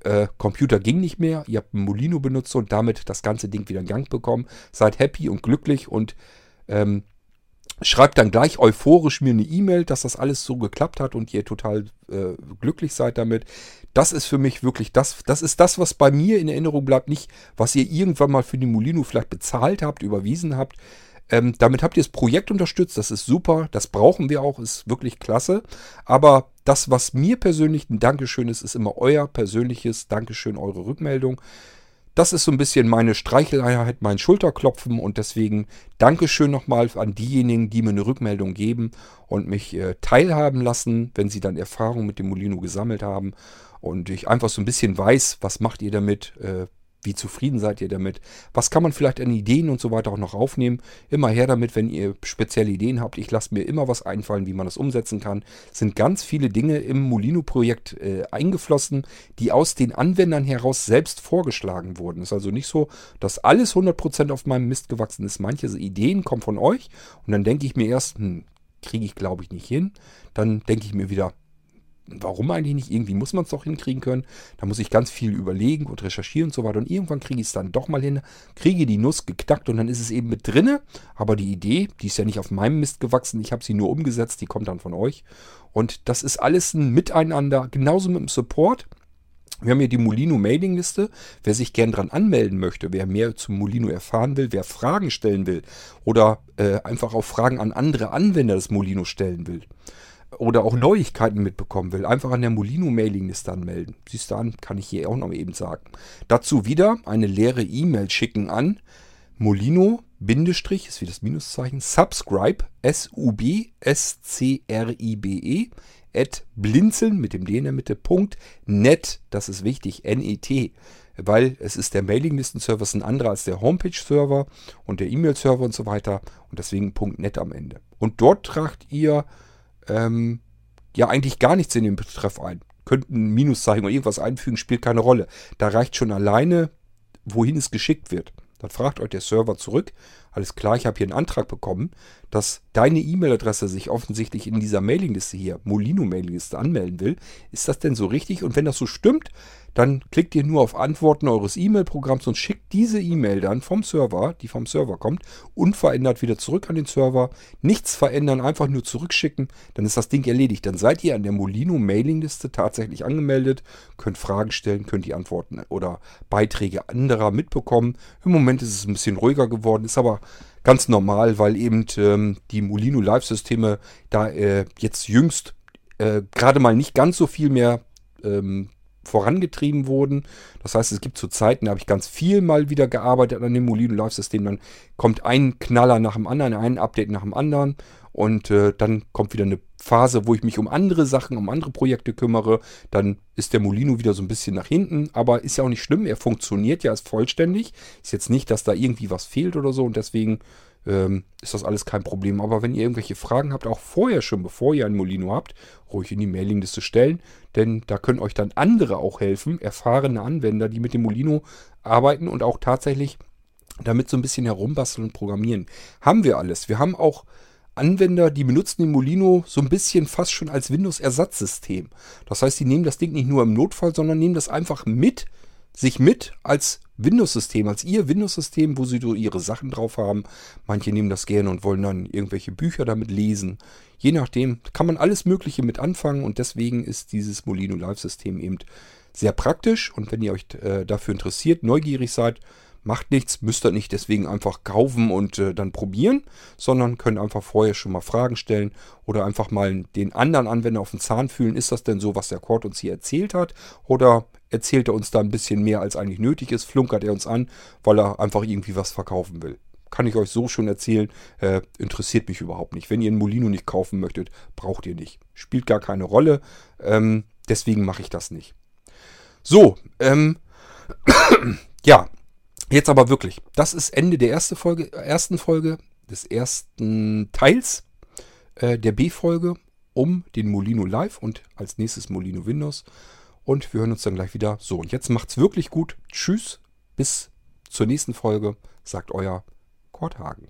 Speaker 1: Äh, Computer ging nicht mehr, ihr habt ein Molino benutzt und damit das ganze Ding wieder in Gang bekommen. Seid happy und glücklich und ähm, schreibt dann gleich euphorisch mir eine E-Mail, dass das alles so geklappt hat und ihr total äh, glücklich seid damit. Das ist für mich wirklich das, das ist das, was bei mir in Erinnerung bleibt, nicht was ihr irgendwann mal für die Molino vielleicht bezahlt habt, überwiesen habt, ähm, damit habt ihr das Projekt unterstützt, das ist super, das brauchen wir auch, ist wirklich klasse. Aber das, was mir persönlich ein Dankeschön ist, ist immer euer persönliches Dankeschön, eure Rückmeldung. das ist so ein bisschen meine Streicheleinheit, mein Schulterklopfen und deswegen Dankeschön nochmal an diejenigen, die mir eine Rückmeldung geben und mich äh, teilhaben lassen, wenn sie dann Erfahrungen mit dem Molino gesammelt haben und ich einfach so ein bisschen weiß, was macht ihr damit, äh, wie zufrieden seid ihr damit? Was kann man vielleicht an Ideen und so weiter auch noch aufnehmen? Immer her damit, wenn ihr spezielle Ideen habt. Ich lasse mir immer was einfallen, wie man das umsetzen kann. Es sind ganz viele Dinge im Molino-Projekt äh, eingeflossen, die aus den Anwendern heraus selbst vorgeschlagen wurden. Es ist also nicht so, dass alles 100% auf meinem Mist gewachsen ist. Manche Ideen kommen von euch und dann denke ich mir erst, hm, kriege ich glaube ich nicht hin. Dann denke ich mir wieder, warum eigentlich nicht? Irgendwie muss man es doch hinkriegen können. Da muss ich ganz viel überlegen und recherchieren und so weiter. Und irgendwann kriege ich es dann doch mal hin, kriege die Nuss geknackt und dann ist es eben mit drinne. Aber die Idee, die ist ja nicht auf meinem Mist gewachsen. Ich habe sie nur umgesetzt. Die kommt dann von euch. Und das ist alles ein Miteinander. Genauso mit dem Support. Wir haben hier die Molino Mailingliste. Wer sich gern dran anmelden möchte, wer mehr zum Molino erfahren will, wer Fragen stellen will oder äh, einfach auch Fragen an andere Anwender des Molino stellen will, oder auch Neuigkeiten mitbekommen will, einfach an der Molino-Mailingliste anmelden. Siehst du an, kann ich hier auch noch eben sagen. Dazu wieder eine leere E-Mail schicken an Molino, ist wie das Minuszeichen, subscribe, S-U-B-S-C-R-I-B-E, at blinzeln mit dem D in der Mitte, Punkt, net, das ist wichtig, N-E-T, weil es ist der Mailinglisten-Server, ist ein anderer als der Homepage-Server und der E-Mail-Server und so weiter und deswegen Punkt net am Ende. Und dort tragt ihr ähm, ja eigentlich gar nichts in den Betreff ein. Könnten Minuszeichen oder irgendwas einfügen, spielt keine Rolle. Da reicht schon alleine, wohin es geschickt wird. Dann fragt euch der Server zurück. Alles klar, ich habe hier einen Antrag bekommen, dass deine E-Mail-Adresse sich offensichtlich in dieser Mailingliste hier, Molino-Mailingliste, anmelden will. Ist das denn so richtig? Und wenn das so stimmt, dann klickt ihr nur auf Antworten eures E-Mail-Programms und schickt diese E-Mail dann vom Server, die vom Server kommt, unverändert wieder zurück an den Server. Nichts verändern, einfach nur zurückschicken, dann ist das Ding erledigt. Dann seid ihr an der Molino Mailingliste tatsächlich angemeldet, könnt Fragen stellen, könnt die Antworten oder Beiträge anderer mitbekommen. Im Moment ist es ein bisschen ruhiger geworden, ist aber ganz normal, weil eben ähm, die Molino Live-Systeme da äh, jetzt jüngst äh, gerade mal nicht ganz so viel mehr ähm, vorangetrieben wurden. Das heißt, es gibt zu Zeiten, da habe ich ganz viel mal wieder gearbeitet an dem Molino Live-System. Dann kommt ein Knaller nach dem anderen, ein Update nach dem anderen. Und äh, dann kommt wieder eine Phase, wo ich mich um andere Sachen, um andere Projekte kümmere. Dann ist der Molino wieder so ein bisschen nach hinten. Aber ist ja auch nicht schlimm. Er funktioniert ja als vollständig. Ist jetzt nicht, dass da irgendwie was fehlt oder so. Und deswegen ähm, ist das alles kein Problem. Aber wenn ihr irgendwelche Fragen habt, auch vorher schon, bevor ihr ein Molino habt, ruhig in die Mailingliste stellen, denn da können euch dann andere auch helfen, erfahrene Anwender, die mit dem Molino arbeiten und auch tatsächlich damit so ein bisschen herumbasteln und programmieren. Haben wir alles. Wir haben auch Anwender, die benutzen den Molino so ein bisschen fast schon als Windows-Ersatzsystem. Das heißt, die nehmen das Ding nicht nur im Notfall, sondern nehmen das einfach mit sich mit als Windows-System, als ihr Windows-System, wo sie so ihre Sachen drauf haben. Manche nehmen das gerne und wollen dann irgendwelche Bücher damit lesen. Je nachdem kann man alles Mögliche mit anfangen und deswegen ist dieses Molino Live-System eben sehr praktisch. Und wenn ihr euch äh, dafür interessiert, neugierig seid, macht nichts, müsst ihr nicht deswegen einfach kaufen und äh, dann probieren, sondern könnt einfach vorher schon mal Fragen stellen oder einfach mal den anderen Anwender auf den Zahn fühlen. Ist das denn so, was der Cord uns hier erzählt hat? Oder erzählt er uns da ein bisschen mehr, als eigentlich nötig ist, flunkert er uns an, weil er einfach irgendwie was verkaufen will. Kann ich euch so schon erzählen, äh, interessiert mich überhaupt nicht. Wenn ihr einen Molino nicht kaufen möchtet, braucht ihr nicht. Spielt gar keine Rolle, ähm, deswegen mache ich das nicht. So, ähm, ja, jetzt aber wirklich. Das ist Ende der erste Folge, ersten Folge, des ersten Teils äh, der B-Folge um den Molino Live und als nächstes Molino Windows. Und wir hören uns dann gleich wieder. So, und jetzt macht's wirklich gut. Tschüss, bis zur nächsten Folge, sagt euer Kurt Hagen.